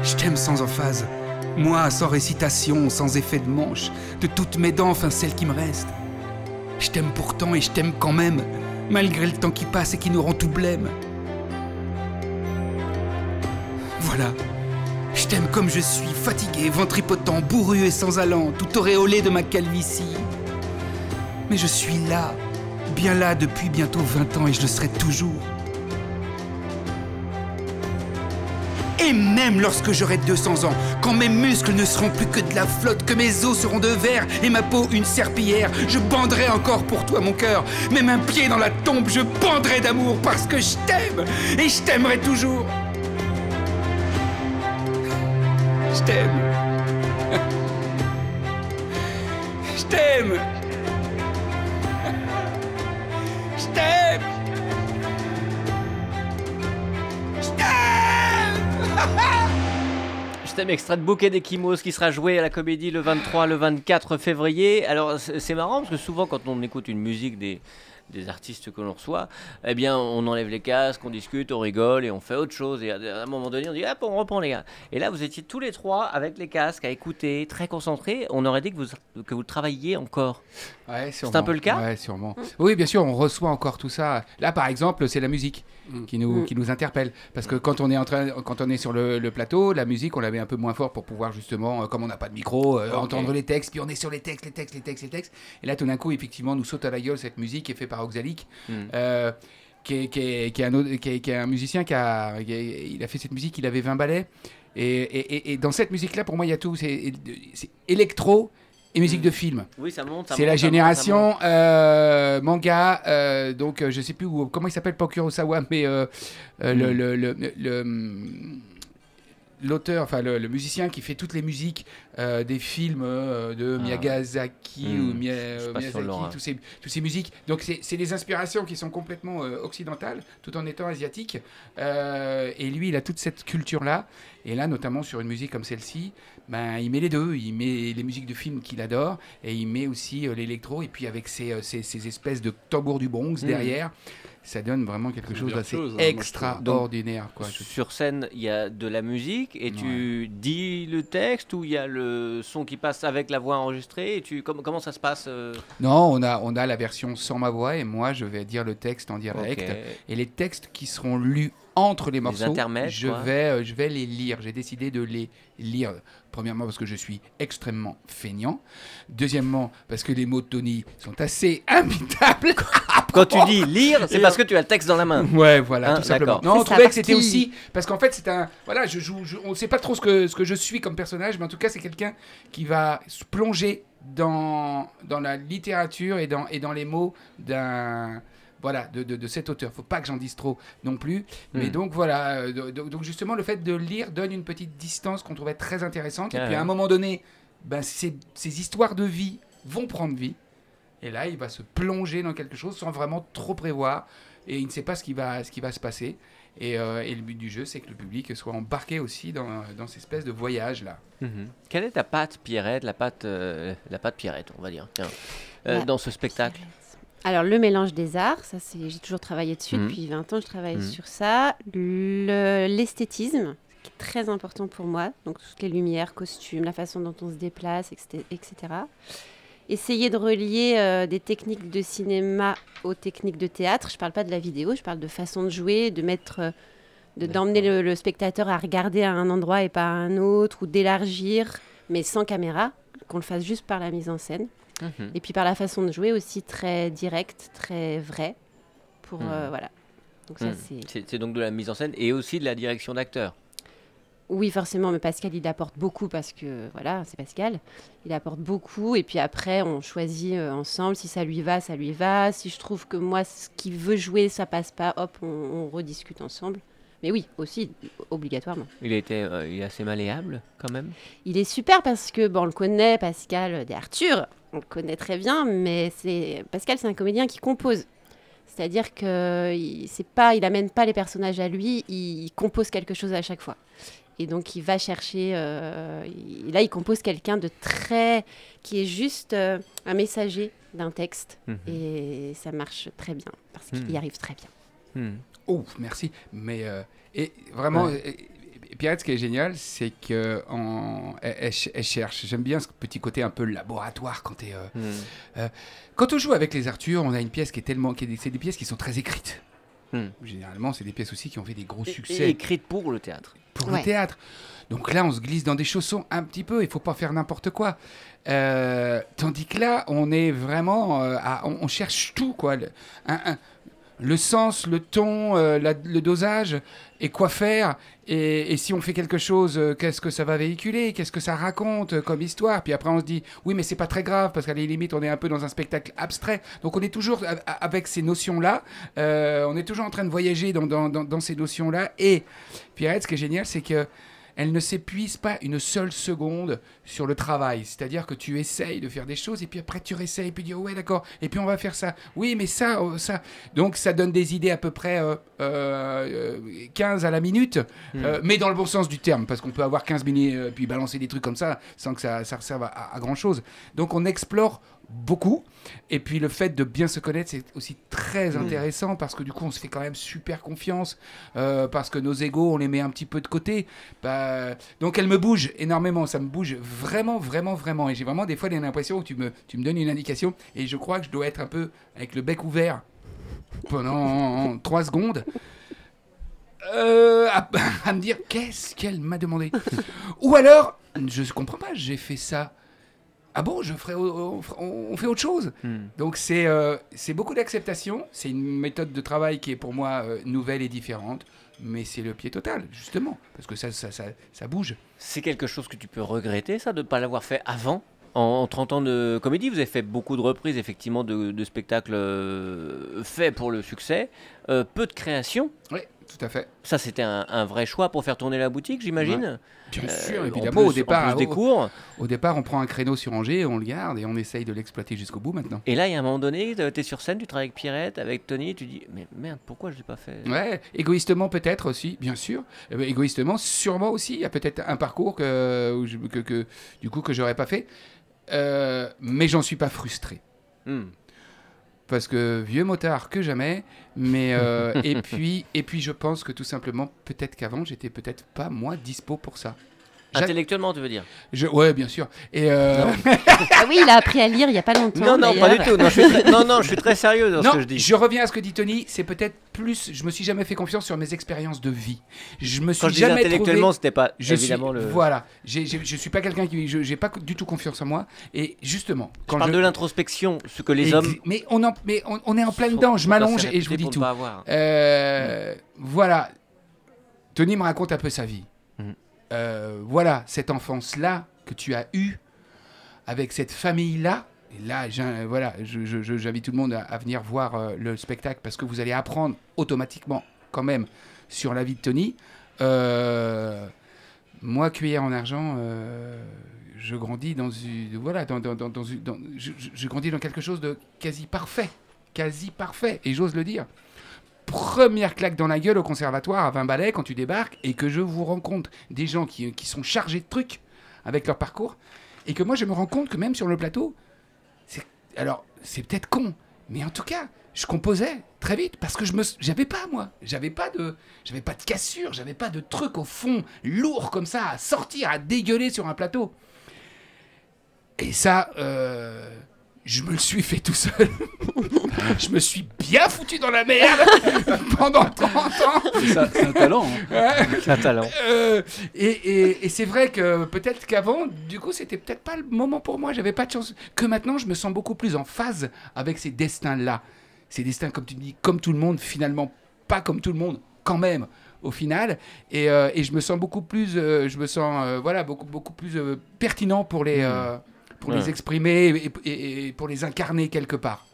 Je t'aime sans emphase. Moi, sans récitation, sans effet de manche, de toutes mes dents, enfin celles qui me restent. Je t'aime pourtant et je t'aime quand même, malgré le temps qui passe et qui nous rend tout blême. Voilà. Je t'aime comme je suis, fatigué, ventripotent, bourru et sans allant, tout auréolé de ma calvitie. Mais je suis là, bien là depuis bientôt 20 ans et je le serai toujours. Et même lorsque j'aurai 200 ans, quand mes muscles ne seront plus que de la flotte, que mes os seront de verre et ma peau une serpillière, je banderai encore pour toi mon cœur. Même un pied dans la tombe, je banderai d'amour parce que je t'aime et je t'aimerai toujours. Je t'aime. Je t'aime. T'aime extrait de Bouquet d'Ekimos qui sera joué à la comédie le 23, le 24 février. Alors c'est marrant parce que souvent quand on écoute une musique des, des artistes que l'on reçoit, eh bien, on enlève les casques, on discute, on rigole et on fait autre chose. Et à un moment donné, on dit, hop, on reprend les gars. Et là, vous étiez tous les trois avec les casques à écouter, très concentrés. On aurait dit que vous, que vous travailliez encore. Ouais, C'est un peu le cas Ouais, sûrement. Oui, bien sûr, on reçoit encore tout ça. Là, par exemple, c'est la musique Mm. qui nous, Mm. qui nous interpelle. Parce que quand on est, en train, quand on est sur le, le plateau, la musique, on la met un peu moins fort pour pouvoir justement, euh, comme on n'a pas de micro, euh, entendre les textes. Puis on est sur les textes, les textes, les textes, les textes. Et là, tout d'un coup, effectivement, nous saute à la gueule cette musique qui est faite par Oxalic. Euh, qui, est, qui, est, qui, est un, qui, est, qui est un musicien qui a, il a fait cette musique, il avait 20 ballets. Et, et, et- et dans cette musique-là, pour moi, il y a tout. C'est électro et musique de film. Oui, ça monte. ça C'est la monte, génération euh, manga, euh, donc euh, je sais plus où, comment il s'appelle, pas Kurosawa, mais euh, le- Mm. le- le- le- hum, l'auteur, enfin le, le musicien qui fait toutes les musiques euh, des films euh, de Ah, Miyazaki Hmm. ou Mia- de Miyazaki, tous ces, tous ces musiques. Donc c'est des inspirations qui sont complètement euh, occidentales, tout en étant asiatiques. Euh, et lui, il a toute cette culture-là. Et là, notamment sur une musique comme celle-ci, ben, il met les deux. Il met les musiques de films qu'il adore et il met aussi euh, l'électro. Et puis avec ces, euh, ces, ces espèces de tambours du Bronx Mm. derrière, ça donne vraiment quelque chose d'assez hein, extraordinaire. quoi, Sur scène, il y a de la musique et tu dis le texte ou il y a le son qui passe avec la voix enregistrée et tu comment, comment ça se passe euh? Non, on a, on a la version sans ma voix et moi, je vais dire le texte en direct. Et les textes qui seront lus entre les morceaux, je, vais, euh, je vais les lire. J'ai décidé de les lire. Premièrement, parce que je suis extrêmement feignant. Deuxièmement, parce que les mots de Tony sont assez imbitables. Quand tu dis lire, c'est parce que tu as le texte dans la main. Ouais, voilà, Hein, tout simplement. Non, on trouvait que c'était aussi. Parce qu'en fait, c'est un. Voilà, je joue. je- on ne sait pas trop ce que, ce que je suis comme personnage, mais en tout cas, c'est quelqu'un qui va se plonger dans, dans la littérature et dans, et dans les mots d'un. Voilà, de, de, de cet auteur. Faut pas que j'en dise trop non plus. Mais Hmm. donc voilà, euh, do- do- donc justement le fait de lire donne une petite distance qu'on trouvait très intéressante. Ah et puis à un moment donné, ben, ces, ces histoires de vie vont prendre vie. Et là, il va se plonger dans quelque chose sans vraiment trop prévoir. Et il ne sait pas ce qui va, ce qui va se passer. Et, euh, et le but du jeu, c'est que le public soit embarqué aussi dans, dans cette espèce de voyage-là. Mhm. Quelle est ta patte Pierrette, la patte, euh, la patte Pierrette, on va dire, tiens, euh, La- dans ce spectacle Alors, le mélange des arts, ça, c'est, j'ai toujours travaillé dessus. Mhm. Depuis 20 ans, je travaille Mhm. sur ça. Le- l'esthétisme, qui est très important pour moi. Donc, toutes les lumières, costumes, la façon dont on se déplace, etc. etc. Essayer de relier euh, des techniques de cinéma aux techniques de théâtre. Je parle pas de la vidéo, je parle de façon de jouer, de mettre... euh, de, d'emmener le, le spectateur à regarder à un endroit et pas à un autre, ou d'élargir, mais sans caméra, qu'on le fasse juste par la mise en scène. Mhm. Et puis par la façon de jouer aussi très directe, très vraie. Pour, Mhm. euh, voilà. Donc ça, Mhm. c'est... C'est c'est donc de la mise en scène et aussi de la direction d'acteur. Oui, forcément, mais Pascal, il apporte beaucoup parce que, voilà, c'est Pascal. Il apporte beaucoup. Et puis après, on choisit euh, ensemble. Si ça lui va, ça lui va. Si je trouve que moi, ce qu'il veut jouer, ça passe pas, hop, on, on rediscute ensemble. Mais oui, aussi, obligatoirement. Il, était, euh, il est assez malléable quand même. Il est super parce que, bon, on le connaît, Pascal des Arthur, on le connaît très bien, mais c'est Pascal, c'est un comédien qui compose. C'est-à-dire que c'est pas, il amène pas les personnages à lui, il, compose quelque chose à chaque fois. Et donc il va chercher, euh, il- là il compose quelqu'un de très, qui est juste euh, un messager d'un texte, Mhm. et ça marche très bien parce qu'il Mhm. y arrive très bien. Mhm. Oh, merci. Mais euh, et vraiment, Ouais. Pierrette, ce qui est génial, c'est que en, elle, elle ch- elle cherche. J'aime bien ce petit côté un peu laboratoire quand t'es. euh, Mhm. Quand on joue avec les Arthur, on a une pièce qui est tellement, qui c'est des pièces qui sont très écrites. Hmm. Généralement, c'est des pièces aussi qui ont fait des gros Et- succès. et écrite pour le théâtre. pour Ouais. le théâtre. Donc là, on se glisse dans des chaussons un petit peu. Il faut pas faire n'importe quoi. Euh, tandis que là, on est vraiment, euh, à- on, on cherche tout quoi. Le, un- un- le sens, le ton, euh, le dosage et quoi faire. Et, si on fait quelque chose, euh, qu'est-ce que ça va véhiculer? Qu'est-ce que ça raconte euh, comme histoire? Puis après, on se dit, oui, mais c'est pas très grave parce qu'à la limite, on est un peu dans un spectacle abstrait. Donc on est toujours avec ces notions-là. on est toujours en train de voyager dans, dans- dans- ces notions-là. Et Pierrette, ce qui est génial, c'est que elle ne s'épuise pas une seule seconde sur le travail. C'est-à-dire que tu essayes de faire des choses et puis après tu réessayes et puis tu dis ouais d'accord et puis on va faire ça. Oui mais ça, oh, ça. Donc ça donne des idées à peu près euh, euh, 15 à la minute, Hmm. euh, mais dans le bon sens du terme parce qu'on peut avoir 15 minutes euh, puis balancer des trucs comme ça sans que ça, ça serve à, à grand chose. Donc on explore beaucoup. Et puis le fait de bien se connaître, c'est aussi très Mm. intéressant parce que du coup, on se fait quand même super confiance. euh, parce que nos égaux, on les met un petit peu de côté. Bah, donc elle me bouge énormément. Ça me bouge vraiment, vraiment, vraiment. Et j'ai vraiment des fois l'impression que tu me, tu me donnes une indication. Et je crois que je dois être un peu avec le bec ouvert pendant trois secondes. euh, à, à me dire qu'est-ce qu'elle m'a demandé? Ou alors, je comprends pas, j'ai fait ça. Ah bon, je ferai, on, on fait autre chose. Hmm. Donc c'est euh, c'est beaucoup d'acceptation. C'est une méthode de travail qui est pour moi euh, nouvelle et différente. Mais c'est le pied total, justement. Parce que ça, ça, ça, ça bouge. C'est quelque chose que tu peux regretter, ça, de ne pas l'avoir fait avant? En, en 30 ans de comédie, vous avez fait beaucoup de reprises, effectivement, de, de spectacles euh, faits pour le succès. Euh, peu de création. Oui, tout à fait. Ça, c'était un, un vrai choix pour faire tourner la boutique, j'imagine. Bien Euh, sûr, en évidemment. plus- au, départ, en plus des au- cours. au départ, on prend un créneau sur Angers, on le garde et on essaye de l'exploiter jusqu'au bout maintenant. Et là, il y a un moment donné, tu es sur scène, tu travailles avec Pierrette, avec Tony, tu dis, mais merde, pourquoi je l'ai pas fait? Ouais, égoïstement peut-être aussi, bien sûr. Eh ben, égoïstement, sûrement aussi. Il y a peut-être un parcours que, que, que- du coup que j'aurais pas fait, Euh, mais j'en suis pas frustré Hmm. Parce que vieux motard que jamais. Mais euh, et puis et puis je pense que tout simplement peut-être qu'avant j'étais peut-être pas moi dispo pour ça. Intellectuellement, tu veux dire Je, ouais, bien sûr. Et euh, Ah oui, il a appris à lire il y a pas longtemps. Non, non, pas du tout. Non, je suis très, non, non, je suis très sérieux dans non, ce que je dis. je reviens à ce que dit Tony. C'est peut-être plus. Je me suis jamais fait confiance sur mes expériences de vie. Je me suis Quand je jamais intellectuellement, trouvé- c'était pas Je évidemment suis, le. Voilà, j'ai, j'ai- je suis pas quelqu'un qui, je, j'ai pas du tout confiance en moi. Et justement, Je quand parle je, de l'introspection, ce que les hommes. mais on en, mais on, on est en plein dedans. Je m'allonge et je vous dis tout. Euh, voilà, Tony me raconte un peu sa vie. Euh, voilà, cette enfance là que tu as eue avec cette famille là. Et là, voilà, j'invite tout le monde à, venir voir euh, le spectacle parce que vous allez apprendre automatiquement quand même sur la vie de Tony. Euh, moi, cuillère en argent, je grandis dans une, voilà, je grandis dans quelque chose de quasi parfait, quasi parfait, et j'ose le dire. Première claque dans la gueule au conservatoire à 20 balais quand tu débarques et que je vous rencontre des gens qui, qui sont chargés de trucs avec leur parcours et que moi je me rends compte que même sur le plateau, alors c'est peut-être con, mais en tout cas je composais très vite parce que je me j'avais pas moi, j'avais pas de j'avais pas de cassure, j'avais pas de truc au fond lourd comme ça à sortir, à dégueuler sur un plateau. Et ça, euh, je me le suis fait tout seul. je me suis bien foutu dans la merde pendant 30 ans. C'est un talent. hein. Ouais. C'est un talent. Euh, et et- et c'est vrai que peut-être qu'avant, du coup, c'était peut-être pas le moment pour moi. J'avais pas de chance. Que maintenant, je me sens beaucoup plus en phase avec ces destins-là. Ces destins, comme tu dis, comme tout le monde, finalement, pas comme tout le monde, quand même, au final. Et, euh, et je me sens beaucoup plus, euh, je me sens, euh, voilà, beaucoup, beaucoup plus pertinent pour les, euh, pour Ouais. les exprimer et, et- et pour les incarner quelque part.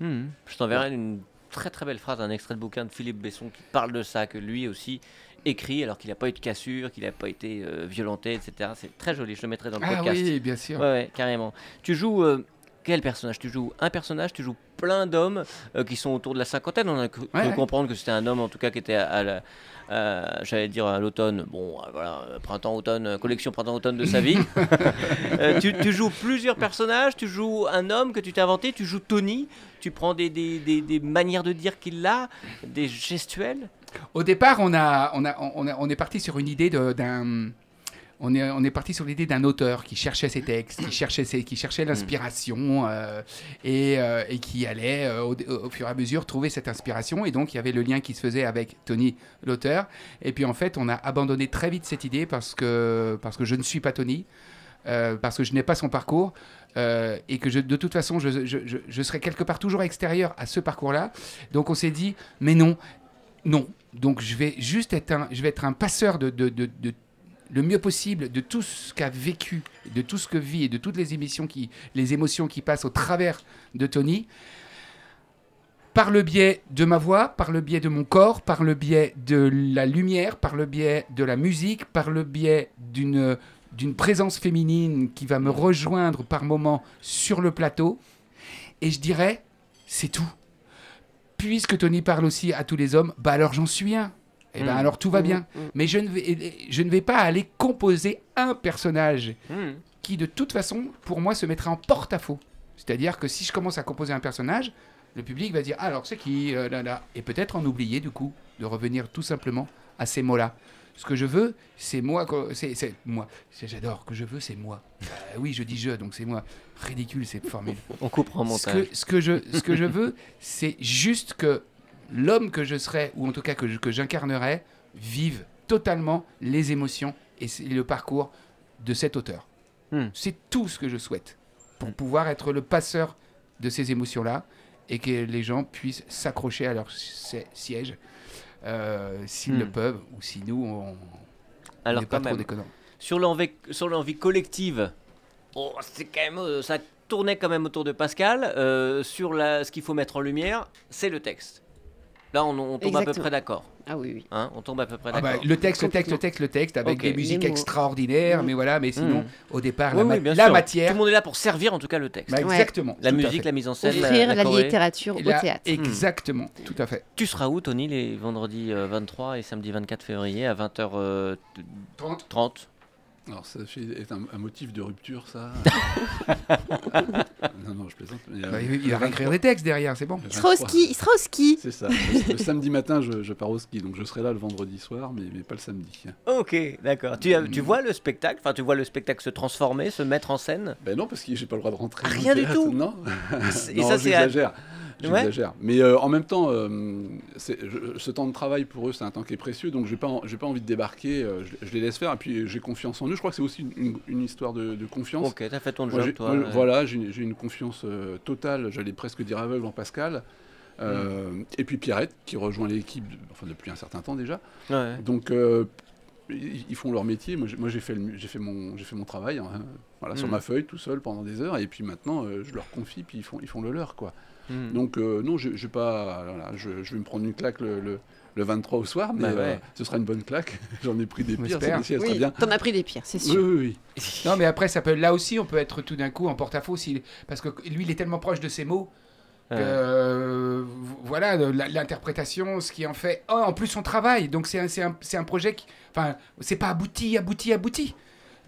Hmm. Je t'enverrai une très très belle phrase, un extrait de bouquin de Philippe Besson qui parle de ça, que lui aussi écrit alors qu'il n'a pas eu de cassure, qu'il n'a pas été euh, violenté, etc. C'est très joli, je le mettrai dans le Ah podcast. oui, bien sûr. Ouais, ouais, carrément. Tu joues euh, quel personnage Tu joues un personnage, tu joues plein d'hommes euh, qui sont autour de la cinquantaine. On a cru, Ouais, cru ouais. comprendre que c'était un homme en tout cas qui était à, à la- j'allais dire à l'automne, bon euh, voilà, euh, printemps-automne, collection printemps-automne de sa vie. Euh, tu, tu joues plusieurs personnages, tu joues un homme que tu t'es inventé, tu joues Tony, tu prends des, des, des- des manières de dire qu'il a, des gestuels. Au départ, on, a, on, a, on, a- on est parti sur une idée de- d'un. On est, on est parti sur l'idée d'un auteur qui cherchait ses textes, qui cherchait, ses, qui cherchait l'inspiration euh, et, euh, et qui allait euh, au, au fur et à mesure trouver cette inspiration. Et donc, il y avait le lien qui se faisait avec Tony, l'auteur. Et puis, en fait, on a abandonné très vite cette idée parce que, parce que je ne suis pas Tony, parce que je n'ai pas son parcours. euh, et que je, de toute façon, je, je, je, je serai quelque part toujours extérieur à ce parcours-là. Donc on s'est dit, mais non, non. Donc je vais juste être un, je vais être un passeur de, de, de- de- le mieux possible de tout ce qu'a vécu, de tout ce que vit et de toutes les émissions les émotions qui passent au travers de Tony, par le biais de ma voix, par le biais de mon corps, par le biais de la lumière, par le biais de la musique, par le biais d'une d'une présence féminine qui va me rejoindre par moments sur le plateau. Et je dirais, c'est tout. Puisque Tony parle aussi à tous les hommes, bah alors j'en suis un. Et ben Mm. alors tout va Mm, bien. mm. Mais je ne, vais, je ne vais pas aller composer un personnage qui, de toute façon, pour moi, se mettra en porte-à-faux. C'est-à-dire que si je commence à composer un personnage, le public va dire Ah, alors c'est qui euh, là, là? Et peut-être en oublier du coup de revenir tout simplement à ces mots-là. Ce que je veux, c'est moi. C'est c'est moi. J'adore. Que je veux, c'est moi. Bah oui, je dis je, donc c'est moi. Ridicule cette formule. On coupera en Ce que, ce que je, ce que je veux, c'est juste que l'homme que je serai, ou en tout cas que je- que j'incarnerai, vive totalement les émotions et le parcours de cet auteur. Hmm. C'est tout ce que je souhaite pour pouvoir être le passeur de ces émotions-là et que les gens puissent s'accrocher à leur si- siège euh, s'ils Hmm. le peuvent ou si nous, on Alors n'est pas trop déconnant. sur l'envie, sur l'envie collective, oh, c'est quand même, euh, ça tournait quand même autour de Pascal. euh, sur la, ce qu'il faut mettre en lumière, c'est le texte. Là, on, on tombe à peu près d'accord. Ah oui, oui. Hein on tombe à peu près Ah bah, d'accord. le texte, le texte, le texte, le texte, avec des musiques extraordinaires, mais voilà, mais sinon, Mm. au départ, Oui, la, ma- matière, Tout le monde est là pour servir en tout cas le texte. Bah, Ouais. exactement. la tout musique, la mise en scène, la, Offrir la la, littérature au théâtre. Exactement, tout à fait. Tu seras où, Tony, les vendredis euh, 23 et samedi 24 février à 20h30 30. Alors, ça fait, est un, un motif de rupture, ça Non, non, je plaisante. mais, euh, Bah, il il va réécrire 23, des textes derrière, c'est bon. Il sera au 23, ski, il sera au ski. C'est ça. Le, le samedi matin, je, je pars au ski, donc je serai là le vendredi soir, mais, mais pas le samedi. Ok, d'accord. Tu, Mm. tu vois le spectacle Enfin, tu vois le spectacle se transformer, se mettre en scène? Ben non, parce que j'ai pas le droit de rentrer. Ah, rien du théâtre, tout Non. Et non, ça, c'est à- j'exagère. Ouais. Mais euh, en même temps, euh, je- ce temps de travail pour eux, c'est un temps qui est précieux, donc j'ai pas, en- pas envie de débarquer. euh, je, je les laisse faire, et puis j'ai confiance en eux. Je crois que c'est aussi une, une- une histoire de, de confiance. Ok, t'as fait ton job, toi. moi, ouais. Voilà, j'ai une, confiance totale, j'allais presque dire aveugle en Pascal. Et puis Pierrette, qui rejoint l'équipe de- enfin, depuis un certain temps déjà. Ouais. Donc, ils font leur métier. Moi, j'ai- fait, fait, mon, j'ai fait mon travail hein, voilà, sur Mm. ma feuille tout seul pendant des heures. Et puis maintenant, euh, je leur confie, puis ils font, ils font le leur. Quoi. Hmm. Donc, euh, non, je, je, vais pas, voilà, je, je vais me prendre une claque le, le, le 23 au soir, mais Bah ouais. euh, ce sera une bonne claque. J'en ai pris des pires, Oui, bien. t'en as pris des pires, c'est Oui, sûr. oui, oui. Non, mais après, ça peut, là aussi, on peut être tout d'un coup en porte-à-faux, s'il- parce que lui, il est tellement proche de ses mots que, euh, voilà, l'interprétation, ce qui en fait, oh, en plus son travail. Donc c'est un, c'est un, c'est un projet qui, enfin, c'est pas abouti, abouti, abouti.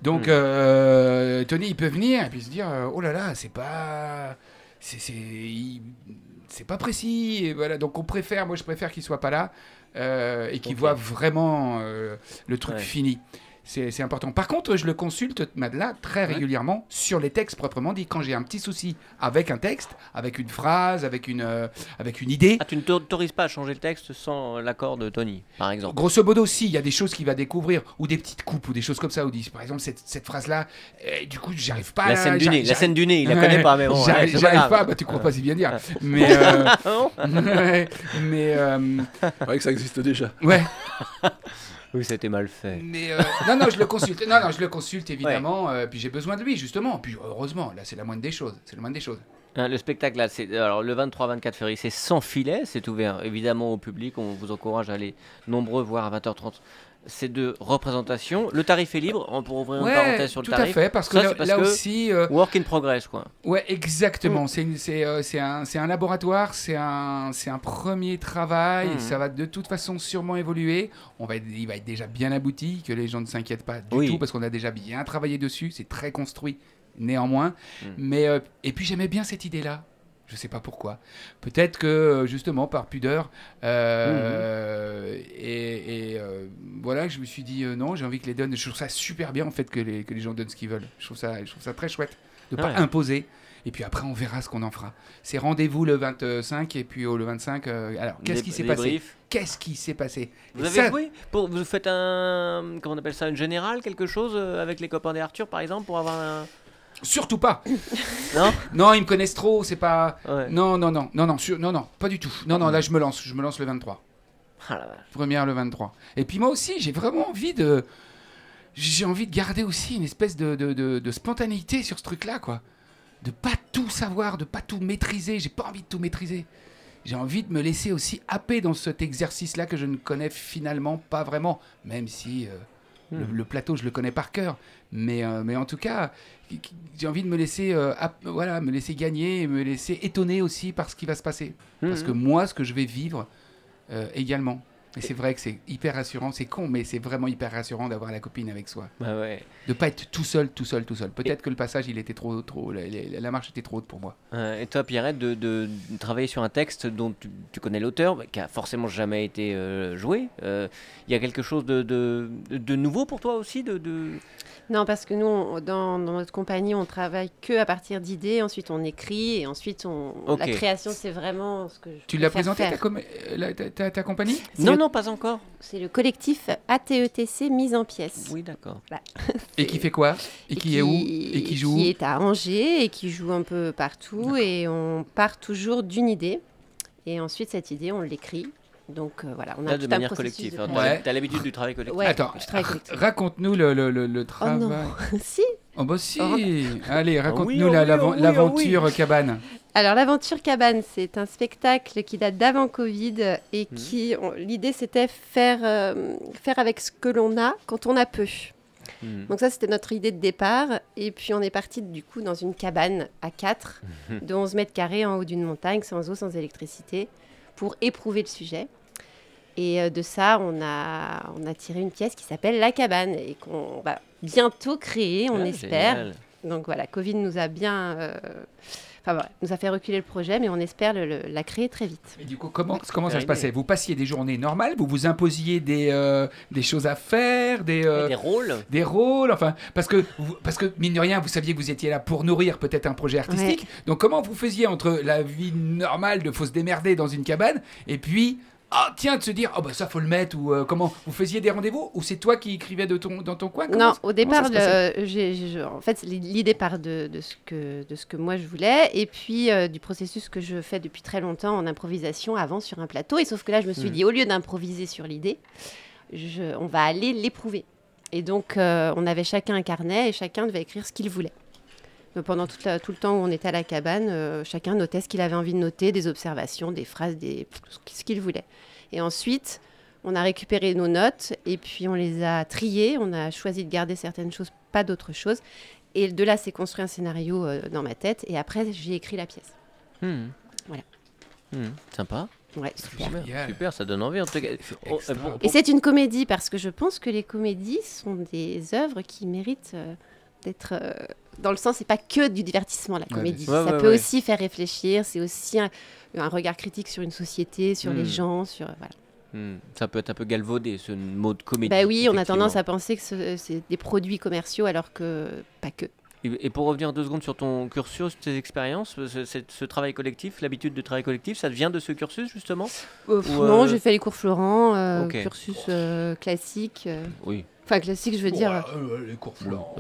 Donc Mm. euh, Tony, il peut venir et puis se dire, oh là là, c'est pas, c'est, pas précis. Et voilà, donc on préfère, moi je préfère qu'il soit pas là euh, et qu'il voit vraiment euh, le truc Ouais. fini. C'est important. Par contre, je le consulte, Madela, très Ouais. régulièrement sur les textes proprement dit. Quand j'ai un petit souci avec un texte, avec une phrase, avec une, euh, avec une idée, Ah, tu ne t'autorises pas à changer le texte sans l'accord de Tony, par exemple grosso modo, si, il y a des choses qu'il va découvrir, ou des petites coupes, ou des choses comme ça, ou dit, par exemple, cette, cette phrase-là, euh, du coup, j'arrive pas La à scène du nez, la scène du nez, il la Ouais, connaît pas, mais bon, j'arrive ouais, pas pas, bah, tu crois pas si bien dire. Mais, euh, Ah ouais, mais, euh, C'est vrai que ça existe déjà. ouais. Oui, été mal fait. Mais euh, non, non, je le consulte. Non, non, je le consulte évidemment. euh, puis j'ai besoin de lui justement. Puis heureusement, là, c'est la moindre des choses. C'est la moindre des choses. Hein, le spectacle, là, c'est alors le 23-24 février, c'est sans filet, c'est ouvert évidemment au public. On vous encourage à aller nombreux voir à 20h30 ces deux représentations. Le tarif est libre, on pourrait ouvrir une parenthèse sur le tout à tarif. fait, parce que Ça, là, parce là que- aussi, euh, Work in progress, quoi. ouais, Mm. exactement. C'est euh, c'est un, laboratoire, c'est un, premier travail. Mhm. Ça va de toute façon sûrement évoluer. On va, il va être déjà bien abouti, que les gens ne s'inquiètent pas du Oui. tout, parce qu'on a déjà bien travaillé dessus. C'est très construit, néanmoins. Mhm. Mais euh, et puis j'aimais bien cette idée-là. Je sais pas pourquoi. Peut-être que euh, justement par pudeur. euh, Et, et, euh, voilà, je me suis dit euh, non, j'ai envie que les donnent. Je trouve ça super bien en fait que les, que les gens donnent ce qu'ils veulent. Je trouve ça, je trouve ça très chouette de pas Ouais. imposer. Et puis après, on verra ce qu'on en fera. C'est rendez-vous le 25 et puis au le 25. euh, alors, qu'est-ce qui s'est passé. Qu'est-ce qui s'est passé Vous Et avez ça- joué pour, Vous faites un. Comment on appelle ça Une générale Quelque chose avec les copains des Arthur, par exemple, pour avoir un. Surtout pas. Non Non, ils me connaissent trop. C'est pas. Ouais. Non, non, non, non, non, sur- non, non, pas du tout. Non, non, là, je me lance. Je me lance le 23. Ah la. Première le 23. Et puis moi aussi, j'ai vraiment envie de. J'ai envie de garder aussi une espèce de, de, de- de spontanéité sur ce truc-là, quoi. De pas tout savoir, de pas tout maîtriser. J'ai pas envie de tout maîtriser. J'ai envie de me laisser aussi happer dans cet exercice-là que je ne connais finalement pas vraiment, même si euh, le, Hmm. le plateau, je le connais par cœur. Mais, euh, mais en tout cas, j'ai envie de me laisser, euh, voilà, me laisser gagner et me laisser étonner aussi par ce qui va se passer. Parce Mhm. que moi, ce que je vais vivre euh, également. Et c'est vrai que c'est hyper rassurant. C'est con, mais c'est vraiment hyper rassurant d'avoir la copine avec soi. Bah ouais. De pas être tout seul, tout seul, tout seul. Peut-être que le passage, il était trop, trop, la, marche était trop haute pour moi. Euh, et toi, Pierrette, de, de travailler sur un texte dont tu, tu connais l'auteur, bah, qui a forcément jamais été euh, joué, euh, il y a quelque chose de, de, de nouveau pour toi aussi de, de... Non, parce que nous, on- dans, dans notre compagnie, on travaille que à partir d'idées. Ensuite, on écrit et ensuite, on, la création, c'est vraiment ce que je Tu l'as présenté, ta, com- euh, la- ta, ta- ta compagnie? Non, non, pas encore. C'est le collectif ATETC mise en pièces. Oui, d'accord. Et qui fait quoi? Et qui est où? Et qui joue? Où Qui est à Angers et qui joue un peu partout. Et on part toujours d'une idée. Et ensuite, cette idée, on l'écrit. Donc euh, voilà, on a Là, tout de un manière collective. de hein. Ouais. T'as l'habitude du travail collectif. Ouais, Attends, raconte-nous le, le, le, le Oh travail. non, si Oh bah si Oh. Allez, raconte-nous oui, la- oh oui, l'avan- oh oui, oh l'aventure cabane. Alors l'aventure cabane, c'est un spectacle qui date d'avant Covid et Mhm. qui, l'idée c'était faire euh, faire avec ce que l'on a quand on a peu. Hmm. Donc ça c'était notre idée de départ et puis on est parti du coup dans une cabane à 4 Mhm. de 11 mètres carrés en haut d'une montagne sans eau, sans électricité pour éprouver le sujet. Et euh, de ça, on a, on a tiré une pièce qui s'appelle La Cabane et qu'on va bientôt créer, on Ah, espère. génial. Donc voilà, Covid nous a bien, euh, enfin voilà, nous a fait reculer le projet, mais on espère le- le- la créer très vite. Et du coup, comment, comment ça se passait? Vous passiez des journées normales? Vous vous imposiez des, euh, des choses à faire des, euh, des rôles des rôles Enfin, parce que, vous- parce que, mine de rien, vous saviez que vous étiez là pour nourrir peut-être un projet artistique. Donc, comment vous faisiez entre la vie normale de faut se démerder dans une cabane et puis. Ah tiens de se dire oh bah ça faut le mettre ou euh, comment vous faisiez des rendez-vous ou c'est toi qui écrivais de ton dans ton coin Comment non, au départ, en fait, l'idée part de, de ce que, de ce que moi je voulais, et puis euh, du processus que je fais depuis très longtemps en improvisation avant sur un plateau. Et sauf que là, je me suis Mm. dit, au lieu d'improviser sur l'idée, on va aller l'éprouver. Et donc, euh, on avait chacun un carnet et chacun devait écrire ce qu'il voulait. Donc, pendant toute la- tout le temps où on était à la cabane, euh, chacun notait ce qu'il avait envie de noter, des observations, des phrases, des... ce qu'il voulait. Et ensuite, on a récupéré nos notes et puis on les a triées. On a choisi de garder certaines choses, pas d'autres choses. Et de là, c'est construit un scénario euh, dans ma tête. Et après, j'ai écrit la pièce. Hmm. Voilà. Hmm. Sympa. Ouais, super. Super. Ça donne envie en tout cas. Oh, euh, pour- Et c'est une comédie parce que je pense que les comédies sont des œuvres qui méritent euh, d'être. Euh, dans le sens, c'est pas que du divertissement la comédie. ouais, ça ouais, peut ouais. aussi faire réfléchir. C'est aussi un, un regard critique sur une société, sur les Hmm. gens, sur voilà. Hmm. Ça peut être un peu galvaudé ce mot de comédie. Bah oui, on a tendance à penser que ce- c'est des produits commerciaux alors que pas que. Et pour revenir deux secondes sur ton cursus, tes expériences, ce, ce- ce travail collectif, l'habitude de travail collectif, ça vient de ce cursus justement? Euh, Ou, Non, euh, j'ai fait les cours Florent, euh, cursus euh, classique. euh, Oui. Enfin, classique, je veux dire. Euh, les cours Florent,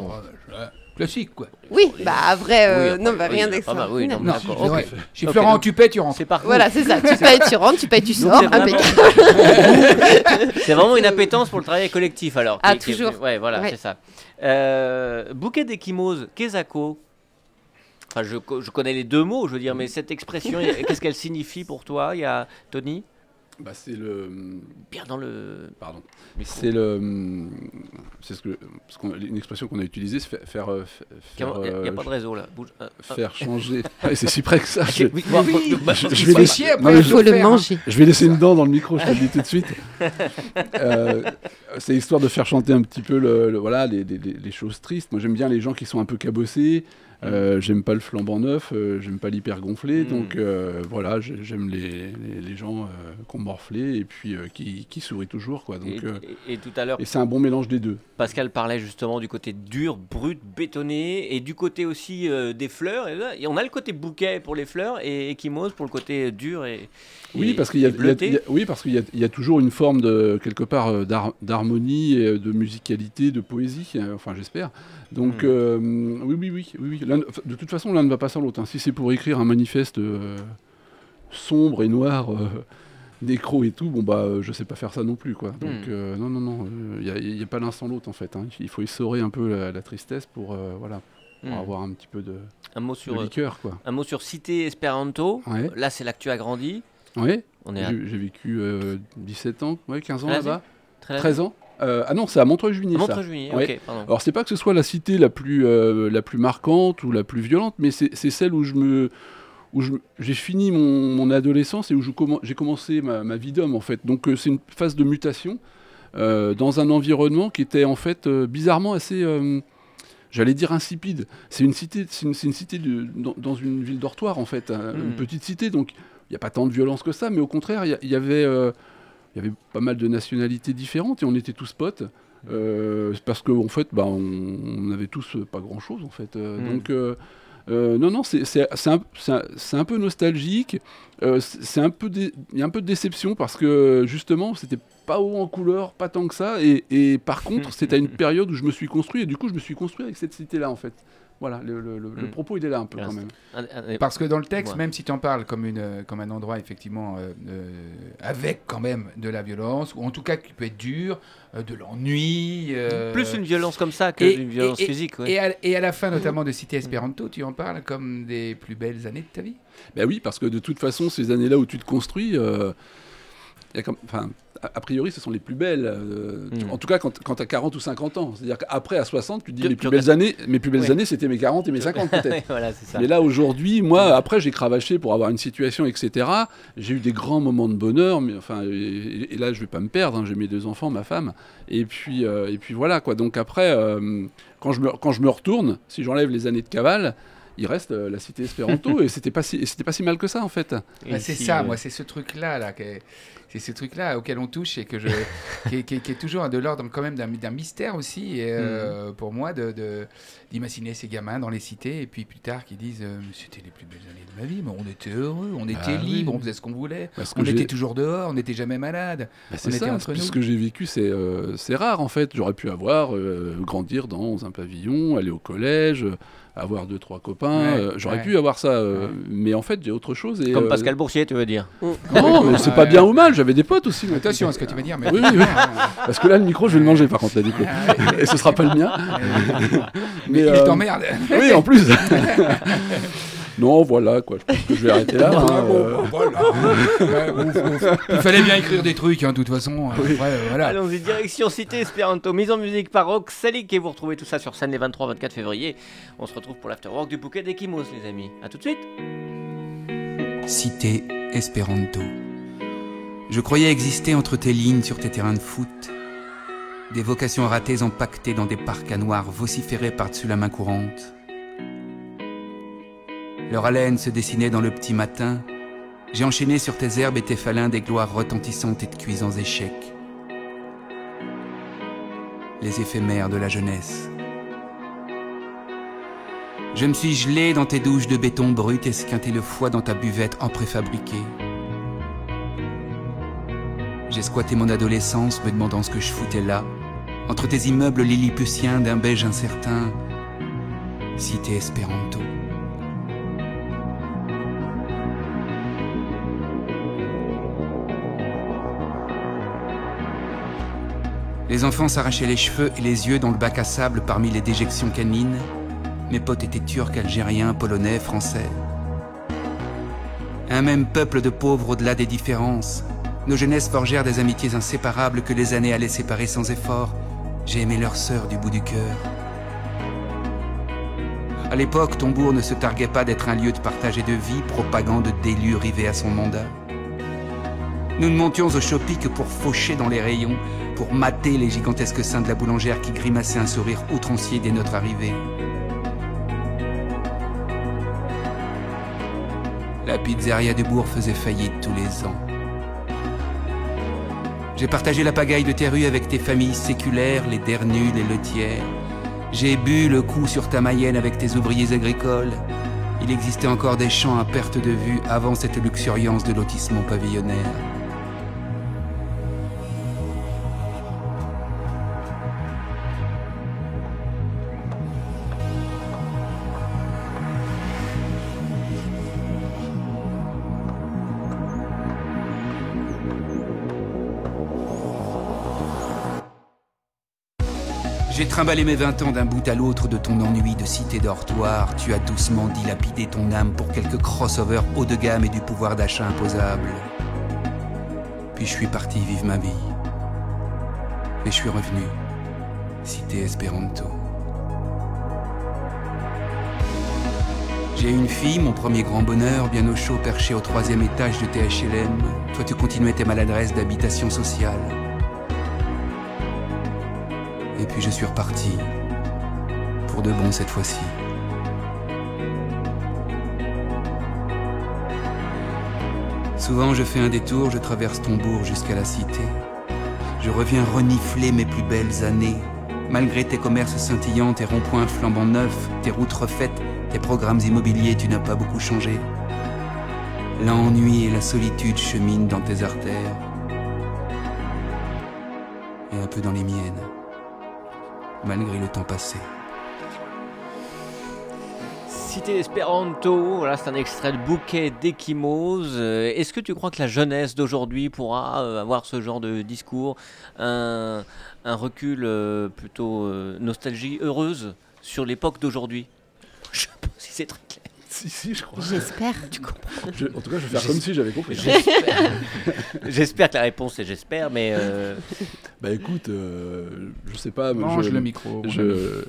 euh, classique quoi. Oui, bah vrai, euh, Oui, non, bah, oui, rien ah bah d'extraordinaire. oui, non, Non, D'accord, c'est vrai. ok. Chez Ok, Florent, donc- tu payes, tu rentres. C'est par Voilà, c'est ça. Tu payes, tu rentres, tu payes, tu sors. c'est vraiment- impeccable. C'est vraiment une appétence pour le travail collectif alors. Ah, qui- qui est- toujours. Ouais, voilà, Ouais. c'est ça. Euh, bouquet d'échymoses, Kezako. Enfin, je, co- je connais les deux mots, je veux dire, mais cette expression, qu'est-ce qu'elle signifie pour toi Il y a Tony? Bah, c'est le. Bien dans le. Pardon. C'est le. C'est ce que. Parce qu'on, une expression qu'on a utilisée, c'est fa- faire. euh, Il n'y faire, a, euh, pas de réseau là. Bouge. euh, faire changer. Ah, c'est si près que ça. je- oui, Oui, bah, je- je vais laisser- non, mais il je- faut le faire, hein. manger. Je vais laisser une dent dans le micro, je te le dis tout de suite. Euh, c'est histoire de faire chanter un petit peu le, le- voilà, les- les- les choses tristes. Moi, j'aime bien les gens qui sont un peu cabossés. Euh, j'aime pas le flambant neuf, euh, j'aime pas l'hyper gonflé. Mm. Donc euh, voilà, j'ai- j'aime les, les, les gens qui ont morflé et puis qui, qui sourient toujours. Quoi. Donc, et, et- et tout à l'heure, et c'est un bon mélange des deux. Pascal parlait justement du côté dur, brut, bétonné, et du côté aussi des fleurs. Et, on a le côté bouquet pour les fleurs et échymose pour le côté dur et. Oui, parce qu'il y oui, parce qu'il y y a toujours une forme de quelque part d'har- d'harmonie, de musicalité, de poésie. enfin, j'espère. Donc, Hmm. euh, oui, oui, oui, oui, oui. De toute façon, l'un ne va pas sans l'autre. hein. Si c'est pour écrire un manifeste euh, sombre et noir, euh, nécro et tout, bon bah, euh, je sais pas faire ça non plus, quoi. Donc, Hmm. euh, non, non, non, il n'y a, pas l'un sans l'autre en fait. hein. Il faut essorer un peu la, la tristesse pour, voilà, pour Hmm. avoir un petit peu de, Un mot sur, liqueur, quoi. un mot sur Cité Esperanto. Ouais. Là, c'est là que tu as grandi. Ouais. On est à J'ai vécu euh, 17 ans, ouais, 15 ans là-bas. très 13 ans Euh, Ah non, c'est à. Montreux-Juigné, Ouais. ok, pardon. Alors c'est pas que ce soit la cité la plus, euh, la plus marquante ou la plus violente, mais c'est celle où je me où j'ai fini mon, mon adolescence et où j'ai commencé ma, ma vie d'homme en fait. Donc euh, c'est une phase de mutation euh, dans un environnement qui était en fait euh, bizarrement assez, j'allais dire insipide. C'est une cité, c'est une, cité de- dans, dans une ville dortoir en fait, hein, une petite cité. Donc il n'y a pas tant de violence que ça, mais au contraire il y, avait, il y avait pas mal de nationalités différentes et on était tous potes. Euh, parce qu'en fait, bah, on, on avait tous pas grand chose en fait. Euh, Mhm. Donc euh, non, non, c'est un, un- peu nostalgique. Euh, c'est c'est un peu, dé- il y a un peu de déception parce que justement, c'était pas haut en couleur, pas tant que ça. Et, et par contre, c'était à une période où je me suis construit et du coup, je me suis construit avec cette cité-là en fait. Voilà, le, le- le- le Mm. propos il est là un peu quand même. Parce que dans le texte, Ouais. même si tu en parles comme, une, euh, comme un endroit effectivement euh, euh, avec quand même de la violence, ou en tout cas qui peut être dur, euh, de l'ennui. euh, Plus une violence comme ça que et- une violence et- physique. ouais. Et à, et à la fin notamment de Cité Espéranto, tu en parles comme des plus belles années de ta vie? Ben oui, parce que de toute façon, ces années-là où tu te construis, euh, il y a comme, enfin, a, priori, ce sont les plus belles. euh, tu- Mm. En tout cas, quand, quand tu as 40 ou 50 ans. C'est-à-dire qu'après, à 60, tu te dis, mes plus regardes- belles années, mes plus belles Ouais. années, c'était mes 40 et mes 50 peut-être. voilà. Mais là, aujourd'hui, moi, après, j'ai cravaché pour avoir une situation, etc. J'ai eu des grands moments de bonheur, mais enfin, et, et là, je vais pas me perdre. hein, j'ai mes deux enfants, ma femme, et puis, euh, et puis voilà, quoi. Donc après, euh, quand, je me, quand je me retourne, si j'enlève les années de cavale, il reste euh, la cité Espéranto, et c'était pas si, c'était pas si mal que ça, en fait. Bah, c'est ça, euh, moi, c'est ce truc-là, là, que- c'est ce truc-là auquel on touche et que je, qui, est, qui est- qui est toujours de l'ordre quand même d'un mystère aussi, et, Mm. euh, pour moi, de de- d'imaginer ces gamins dans les cités, et puis plus tard qui disent, euh, c'était les plus belles années de ma vie, mais on était heureux, on était Ah oui. libre, on faisait ce qu'on voulait, Parce que on était toujours dehors, on n'était jamais malade. Bah, c'est était ça, entre nous. ce que j'ai vécu, c'est euh, c'est rare en fait. J'aurais pu avoir, euh, grandir dans un pavillon, aller au collège, euh, avoir deux, trois copains. Ouais, euh, J'aurais ouais. pu avoir ça, euh, Ouais. mais en fait, j'ai autre chose. Et, Comme euh, Pascal Boursier, tu veux dire. Non, mais c'est pas bien ou mal, j'avais des potes aussi. Attention à ce que tu vas dire, mais Oui, oui, oui. Parce que là, le micro, je vais le manger par contre, là, du coup. Et ce sera pas le mien. mais il euh, t'emmerde. Oui, en plus. non, voilà, quoi. Je pense que je vais arrêter là. hein, bon, euh. voilà. Ouais, ouf, ouf. Il fallait bien écrire des trucs, hein, de toute façon. Après, euh, voilà. Allons-y, direction Cité Espéranto, mise en musique par Roxalic et vous retrouvez tout ça sur scène les 23-24 février. On se retrouve pour l'afterwork du bouquet d'Ekimos, les amis. A tout de suite. Cité Espéranto. Je croyais exister entre tes lignes sur tes terrains de foot. Des vocations ratées empaquetées dans des parcs à noirs vociférés par-dessus la main courante. Leur haleine se dessinait dans le petit matin. J'ai enchaîné sur tes herbes et tes falins des gloires retentissantes et de cuisants échecs. Les éphémères de la jeunesse. Je me suis gelé dans tes douches de béton brut et esquinté le foie dans ta buvette en préfabriqué. J'ai squatté mon adolescence me demandant ce que je foutais là, entre tes immeubles lilliputiens d'un beige incertain, cité Espéranto. Les enfants s'arrachaient les cheveux et les yeux dans le bac à sable parmi les déjections canines. Mes potes étaient turcs, algériens, polonais, français. Un même peuple de pauvres au-delà des différences. Nos jeunesses forgèrent des amitiés inséparables que les années allaient séparer sans effort. J'ai aimé leur sœur du bout du cœur. À l'époque, Tombourg ne se targuait pas d'être un lieu de partage et de vie, propagande d'élu rivé à son mandat. Nous ne montions au shopping que pour faucher dans les rayons, pour mater les gigantesques seins de la boulangère qui grimaçaient un sourire outrancier dès notre arrivée. La pizzeria du bourg faisait faillite tous les ans. J'ai partagé la pagaille de tes rues avec tes familles séculaires, les dernus, les lotières. J'ai bu le coup sur ta Mayenne avec tes ouvriers agricoles. Il existait encore des champs à perte de vue avant cette luxuriance de lotissement pavillonnaire. J'ai trimballé mes vingt ans d'un bout à l'autre de ton ennui de cité dortoir. Tu as doucement dilapidé ton âme pour quelques crossovers haut de gamme et du pouvoir d'achat imposable. Puis je suis parti vivre ma vie. Et je suis revenu. Cité Espéranto. J'ai une fille, mon premier grand bonheur, bien au chaud, perché au troisième étage de THLM. Toi, tu continuais tes maladresses d'habitation sociale. Je suis reparti. Pour de bon cette fois-ci. Souvent je fais un détour, je traverse ton bourg jusqu'à la cité. Je reviens renifler mes plus belles années. Malgré tes commerces scintillants, tes ronds-points flambant neufs, tes routes refaites, tes programmes immobiliers, tu n'as pas beaucoup changé. L'ennui et la solitude cheminent dans tes artères. Et un peu dans les miennes. Malgré le temps passé. Cité Esperanto, voilà, c'est un extrait de bouquet d'Ekimose. Euh, Est-ce que tu crois que la jeunesse d'aujourd'hui pourra euh, avoir ce genre de discours, un, recul euh, plutôt nostalgie heureuse sur l'époque d'aujourd'hui? Je sais pas c'est très. Si, si, je crois. J'espère. Je- en tout cas, je vais faire comme si j'avais compris. J'espère J'espère que la réponse est j'espère, mais euh, Bah écoute, euh, je sais pas. Mange je- le micro. je,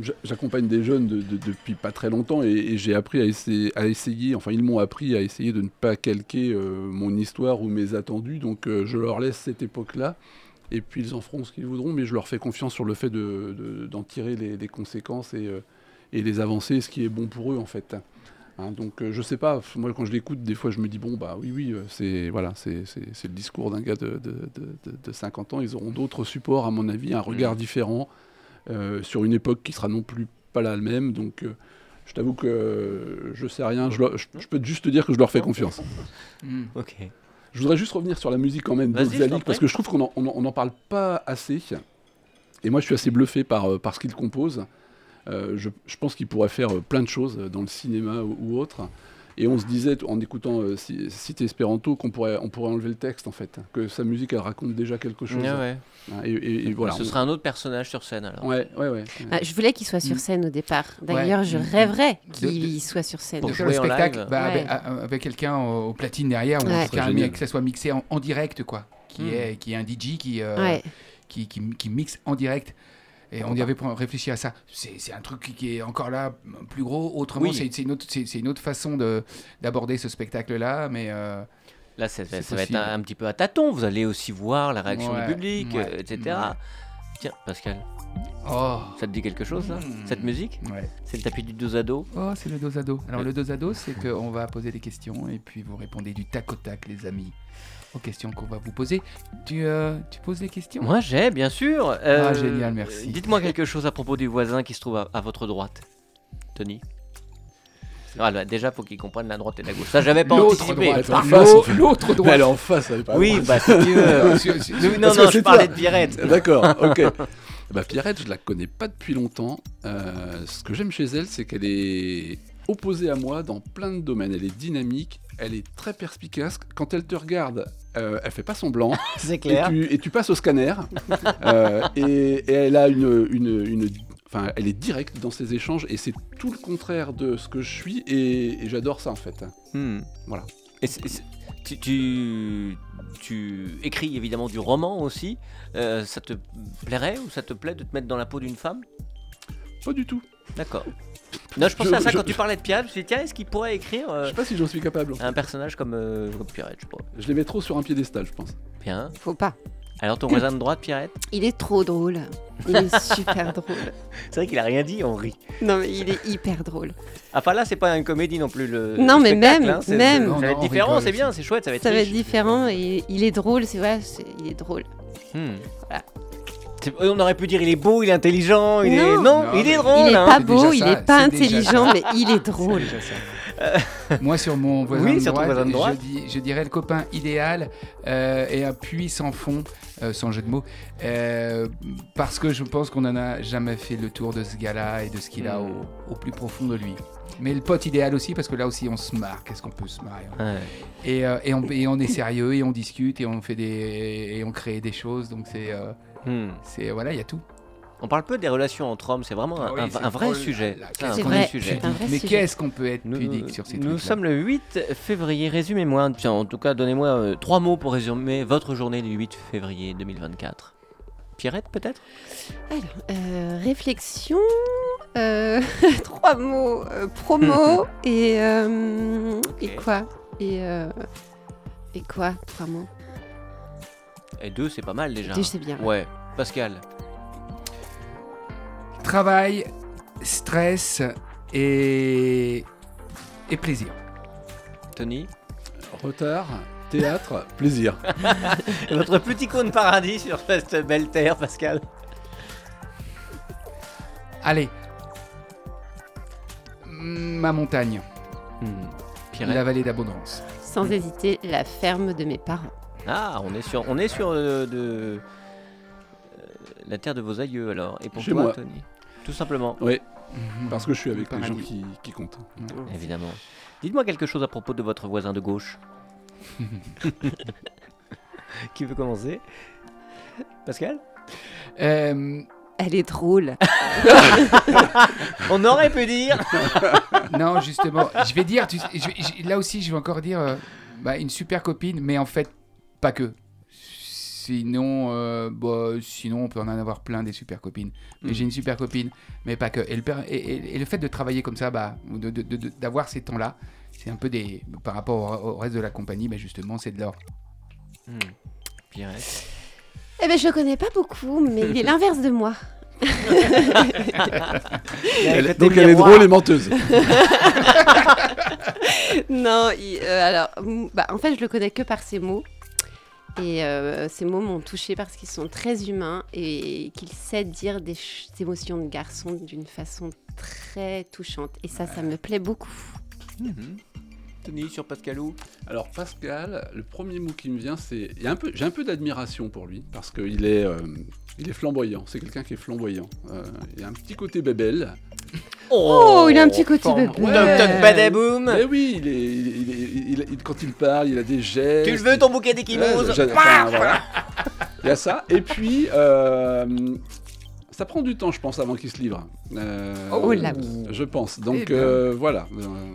je- j'accompagne des jeunes de- de- depuis pas très longtemps et, et j'ai appris à essayer, à essayer, enfin ils m'ont appris à essayer de ne pas calquer euh, mon histoire ou mes attendus, donc euh, je leur laisse cette époque-là et puis ils en feront ce qu'ils voudront, mais je leur fais confiance sur le fait de, de- d'en tirer les, les conséquences et, euh, et les avancer, ce qui est bon pour eux en fait. Hein, donc euh, je sais pas, moi quand je l'écoute, des fois je me dis bon bah oui oui, euh, c'est voilà, c'est, le discours d'un gars de, de, de- de- de 50 ans, ils auront d'autres supports à mon avis, un regard différent euh, sur une époque qui sera non plus pas la même. Donc, euh, je t'avoue que euh, je sais rien. Je, leur- je- je peux juste te dire que je leur fais confiance. Hmm. ok. Je voudrais juste revenir sur la musique quand même d'Oxalic, parce que je trouve qu'on en, on en- on en parle pas assez. Et moi, je suis assez bluffé par, par ce qu'il compose. Euh, je, je pense qu'il pourrait faire euh, plein de choses euh, dans le cinéma ou, ou autre. Et on se disait, en écoutant euh, Ci- Cité Espéranto, qu'on pourrait, on pourrait enlever le texte, en fait. Que sa musique, elle raconte déjà quelque chose. Ouais, ouais. Hein, Et, et- et voilà. Ce on- sera un autre personnage sur scène alors. Ouais, ouais, ouais. Ah, je voulais qu'il soit sur Mm. scène au départ. D'ailleurs, je Mm. rêverais qu'il soit sur scène. Pour le spectacle live. bah, Ouais. avec, quelqu'un au, au platine derrière, ou que ça soit mixé en, en direct, quoi. Qui, Hmm. est, qui est un DJ qui, euh, Ouais. qui, qui, qui mixe en direct. Et on y avait réfléchi à ça. C'est un truc qui- qui est encore là, plus gros. Autrement, Oui. c'est une, autre- une façon de- d'aborder ce spectacle-là. Mais euh, Là, ça, ça- C'est ça va être un, un petit peu à tâtons. Vous allez aussi voir la réaction Ouais, du public, ouais, euh, etc. ouais. Tiens, Pascal, oh, ça te dit quelque chose, ça Hmm. Cette musique ouais. C'est le tapis du dos à dos Oh, c'est le dos à dos. Alors, Ouais. le dos à dos, c'est qu'on va poser des questions et puis vous répondez du tac au tac, les amis, aux questions qu'on va vous poser. Tu, euh, tu poses les questions? Moi, j'ai, bien sûr. Euh, Ah, génial, merci. Dites-moi quelque chose à propos du voisin qui se trouve à, à votre droite, Tony? Ah, là, déjà, faut qu'il comprenne la droite et la gauche. Ça, j'avais pas anticipé. L'autre droite. elle est en face, elle est pas Oui, bah si tu veux. Non, non, je parlais de Pierrette. D'accord, ok. bah, Pierrette, je la connais pas depuis longtemps. Euh, ce que j'aime chez elle, c'est qu'elle est opposée à moi dans plein de domaines. Elle est dynamique, elle est très perspicace. Quand elle te regarde, euh, elle fait pas semblant. C'est et, clair. tu, et tu passes au scanner. Euh, et, et elle a une, une, une- Enfin, elle est directe dans ses échanges et c'est tout le contraire de ce que je suis et, et j'adore ça en fait. Hmm. Voilà. Et c'est- c'est- tu, tu, tu écris évidemment du roman aussi. Euh, ça te plairait ou ça te plaît de te mettre dans la peau d'une femme? Pas du tout. D'accord. Non, je pensais Je- à ça je- quand tu parlais de Pierre. Je me suis dit, tiens, est-ce qu'il pourrait écrire Je euh, sais pas si j'en suis capable. un personnage comme, euh, comme Pierrette, je pas. Je les mets trop sur un piédestal, je pense. Bien. Faut pas. Alors, ton voisin de droite, Pierrette? Il est trop drôle. Il est super drôle. C'est vrai qu'il a rien dit, on rit. Non, mais il est hyper drôle. Enfin, là, c'est pas une comédie non plus. Le, Non, le mais spectacle, même, hein, c'est- même. Ça va non, être on différent, rigole c'est bien, c'est chouette, ça va être Ça va être riche. différent et il est drôle, c'est vrai, c'est- il est drôle. Hmm. Voilà. On aurait pu dire il est beau, il est intelligent, il est. Non. Non, Non, il est drôle. il est hein. pas beau, il ça, est pas intelligent, mais il est drôle. ça. Moi, sur mon voisin, Oui, de droite, voisin de droite. Je, dis- je dirais le copain idéal euh, et un puits sans fond, euh, sans jeu de mots, euh, parce que je pense qu'on n'en a jamais fait le tour de ce gars-là et de ce qu'il a Hmm. au, au plus profond de lui. Mais le pote idéal aussi, parce que là aussi, on se marre. Qu'est-ce qu'on peut se marrer hein. Ouais. et, euh, et, on, et on est sérieux et on discute et on fait des et on crée des choses. Donc c'est euh, Hmm. c'est voilà, il y a tout. On parle peu des relations entre hommes, c'est vraiment un, oui, un- c'est un vrai sujet. C'est un vrai vrai. sujet. C'est un vrai Mais qu'est-ce qu'on peut être Nous, pudique sur ces nous sommes le 8 février. Résumez-moi, tiens, en tout cas, donnez-moi euh, trois mots pour résumer votre journée du 8 février 2024. Pierrette, peut-être? Alors, euh, réflexion, Euh, trois mots. euh, promo et, euh, et quoi? Et, euh, et quoi? Trois mots. Et deux, c'est pas mal déjà. Je sais bien. Ouais. Pascal. Travail, stress et, et plaisir. Tony. Retard, théâtre, plaisir. Votre petit cône paradis sur cette belle terre, Pascal. Allez. Ma montagne, Hmm. La vallée d'abondance. Sans hésiter, la ferme de mes parents. Ah, on est sur, on est sur euh, de euh, la terre de vos aïeux alors. Et pour Chez toi, moi. Tony? Tout simplement. Oui, parce que je suis avec les gens qui, qui comptent. Évidemment. Dites-moi quelque chose à propos de votre voisin de gauche. Qui veut commencer? Pascal? Euh, Elle est drôle. On aurait pu dire non, justement, je vais dire, tu sais, je vais- je- là aussi, je vais encore dire euh, bah, une super copine, mais en fait, pas que. Sinon, euh, bah, sinon, on peut en avoir plein des super copines. Mais Mm. j'ai une super copine, mais pas que. Et le, et- et- et le fait de travailler comme ça, bah, d'avoir ces temps-là, c'est un peu des. Par rapport au, au reste de la compagnie, bah, justement, c'est de l'or. Hmm. Pierrette. Eh ben, je le connais pas beaucoup, mais il est l'inverse de moi. Elle- donc elle est drôle et menteuse. non, il- euh, alors, bah, en fait, je le connais que par ses mots. Et euh, ces mots m'ont touchée parce qu'ils sont très humains et qu'il sait dire des émotions de garçon d'une façon très touchante. Et ça, ça me plaît beaucoup. Mhm. Tony sur Pascalou. Alors Pascal, le premier mot qui me vient, c'est j'ai un peu d'admiration pour lui parce qu'il est, euh, il est flamboyant. C'est quelqu'un qui est flamboyant. Euh, il y a un petit côté bébelle. Oh, il a un petit côté bébé. Toc toc badaboum. Mais oui, il est, il est- il est- il est- il- quand il parle, il a des gestes. Tu le veux ton bouquet d'échymoses Ouais, enfin, voilà. Il y a ça. Et puis, euh, ça prend du temps, je pense, avant qu'il se livre. Euh, Oh là. Je pense. Eh Donc bien. euh, voilà. Euh,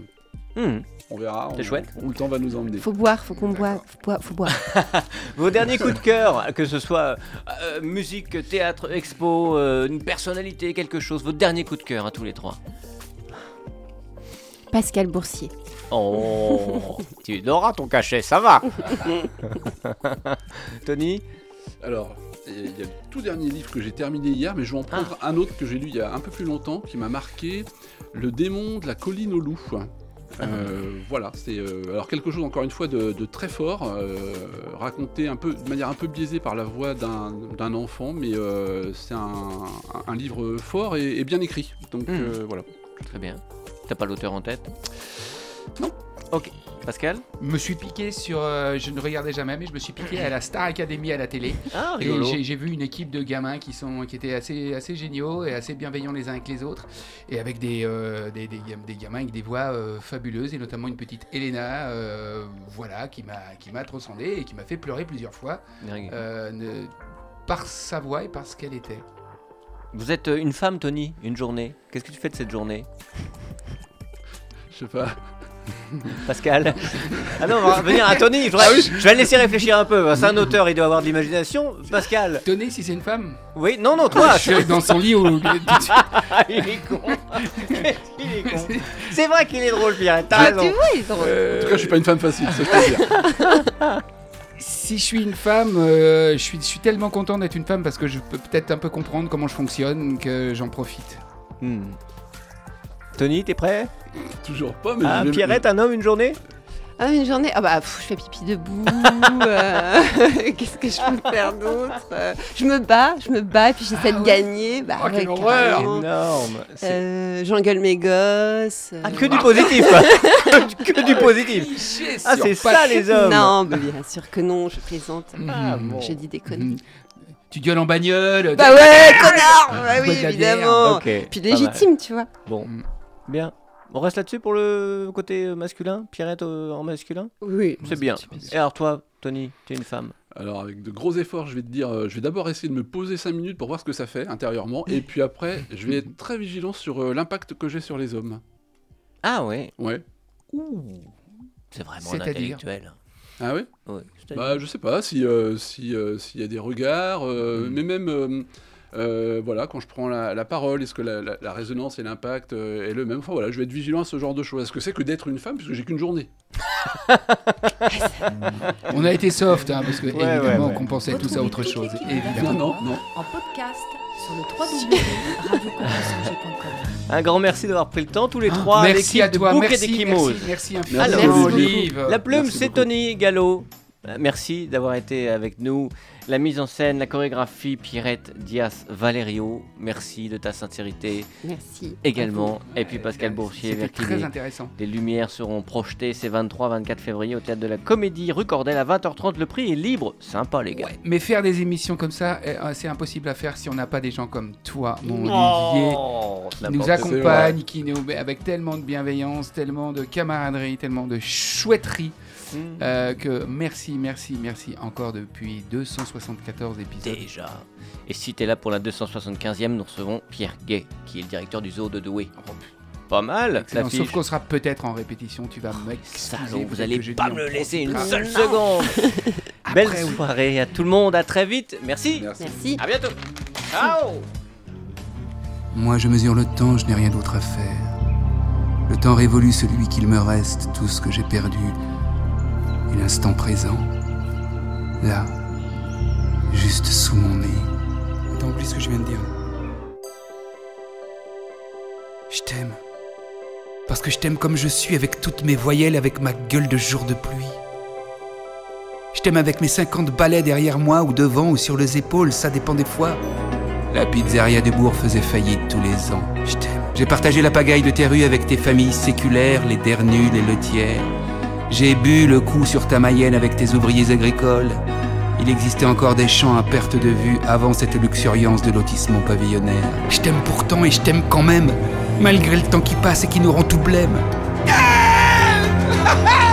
Hmm. On verra. C'est on- chouette. Où le temps va nous emmener. Faut boire, faut qu'on boive, faut boire, faut boire. Vos derniers coups de cœur, que ce soit euh, musique, théâtre, expo, euh, une personnalité, quelque chose, votre dernier coup de cœur à tous les trois. Pascal Boursier. Oh, tu auras ton cachet, ça va. Tony Alors, il y a le tout dernier livre que j'ai terminé hier, mais je vais en prendre un autre que j'ai lu il y a un peu plus longtemps, qui m'a marqué, Le démon de la colline au loup. Euh, voilà, c'est euh, alors quelque chose encore une fois de, de très fort, euh, raconté un peu de manière un peu biaisée par la voix d'un enfant, mais c'est un, un livre fort et, et bien écrit. Donc Mm. euh, voilà. Très bien. T'as pas l'auteur en tête? Non. Ok. Pascal me suis piqué sur. euh, je ne regardais jamais, mais je me suis piqué à la Star Academy à la télé. Ah, Et rigolo. j'ai j'ai vu une équipe de gamins qui, sont, qui étaient assez, assez géniaux et assez bienveillants les uns avec les autres, et avec des, euh, des, des gam- des gamins avec des voix euh, fabuleuses, et notamment une petite Elena, euh, voilà, qui m'a qui m'a transcendé et qui m'a fait pleurer plusieurs fois euh, ne- par sa voix et par ce qu'elle était. Vous êtes euh, une femme, Tony, une journée. Qu'est-ce que tu fais de cette journée? Je sais pas. Pascal Ah non, on va revenir à Tony. Je, voudrais- je vais le laisser réfléchir un peu. C'est un auteur, il doit avoir de l'imagination. Pascal Tenez, si c'est une femme, Oui, non, non, toi je suis dans son lit suite. Ah, il est con Il est con C'est vrai qu'il est drôle, Pierre, t'as Ah, raison. tu vois, il est drôle. En tout cas, je suis pas une femme facile, ça je peux dire. Si je suis une femme, euh, je, suis, je suis tellement content d'être une femme parce que je peux peut-être un peu comprendre comment je fonctionne que j'en profite. Hmm. Tony, t'es prêt? Toujours pas, mais ah, je Pierrette, un homme, une journée? Ah, une journée? Ah bah, pff, je fais pipi debout. euh, Qu'est-ce que je peux faire d'autre? Euh, Je me bats, je me bats, puis j'essaie Ah de ouais? gagner. Bah, Oh, quelle horreur. Énorme Euh, J'engueule mes gosses. Ah, euh, que du positif que, du- que du positif Ah, c'est pas- ça, les hommes Non, bah, bien sûr que non, je plaisante. Ah, Mhm. bon. J'ai dit des Mhm. conneries. Tu gueules en bagnole. Bah ouais, connard Bah oui, évidemment. Ok, Puis légitime, tu vois. Bon, Mm. Bien. On reste là-dessus pour le côté euh, masculin Pierrette euh, en masculin? Oui. C'est bien. Et alors toi, Tony, tu es une femme? Alors avec de gros efforts, je vais te dire, euh, je vais d'abord essayer de me poser 5 minutes pour voir ce que ça fait intérieurement, et puis après, je vais être très vigilant sur euh, l'impact que j'ai sur les hommes. Ah ouais Ouais. C'est vraiment un C'est-à-dire intellectuel. Ah ouais? Ouais, c'est-à-dire- Bah je sais pas si euh, si euh, s'il y a des regards, euh, Mm. mais même euh, voilà, quand je prends la, la parole, est-ce que la, la- la résonance et l'impact euh, est le même Enfin voilà, je vais être vigilant à ce genre de choses. Est-ce que c'est que d'être une femme puisque j'ai qu'une journée On a été soft, hein, parce que Ouais, évidemment ouais, ouais. qu'on pensait tous à autre chose. Évidemment. Non, non, non. En podcast sur le www.radiocampusangers.com. Un grand merci d'avoir pris le temps tous les Ah, trois avec merci à l'équipe de toi, merci, merci, merci Merci. Olive. La plume, c'est. Tony Gallo. Euh, Merci d'avoir été avec nous. La mise en scène, la chorégraphie, Pierrette Dias Valerio. Merci de ta sincérité Merci. également. Et puis Pascal Bourchier, très les, intéressant. les lumières seront projetées ces 23-24 février au théâtre de la Comédie rue Cordel à 20h30. Le prix est libre. Sympa, les gars. Ouais, mais faire des émissions comme ça, euh, c'est impossible à faire si on n'a pas des gens comme toi, mon Olivier, Oh, qui nous quoi. accompagnent, qui nous avec tellement de bienveillance, tellement de camaraderie, tellement de chouetterie. Euh, que merci, merci, merci encore depuis 274 épisodes. Déjà. Et si t'es là pour la 275e, nous recevons Pierre Gay, qui est le directeur du zoo de Douai. Pas mal. Sauf qu'on sera peut-être en répétition, tu vas m'excuser. Salaud, vous allez pas dis, me laisser une seule seconde. Après, Belle oui. soirée à tout le monde, à très vite. Merci. Merci. Merci. À bientôt. Ciao. Moi je mesure le temps, je n'ai rien d'autre à faire. Le temps révolu celui qu'il me reste, tout ce que j'ai perdu. Et l'instant présent, là, juste sous mon nez. Attends, oublie ce que je viens de dire. Je t'aime. Parce que je t'aime comme je suis, avec toutes mes voyelles, avec ma gueule de jour de pluie. Je t'aime avec mes 50 balais derrière moi, ou devant, ou sur les épaules, ça dépend des fois. La pizzeria du bourg faisait faillite tous les ans. Je t'aime. J'ai partagé la pagaille de tes rues avec tes familles séculaires, les dernus, les lotières. J'ai bu le coup sur ta Mayenne avec tes ouvriers agricoles. Il existait encore des champs à perte de vue avant cette luxuriance de lotissement pavillonnaire. Je t'aime pourtant et je t'aime quand même, malgré le temps qui passe et qui nous rend tout blême.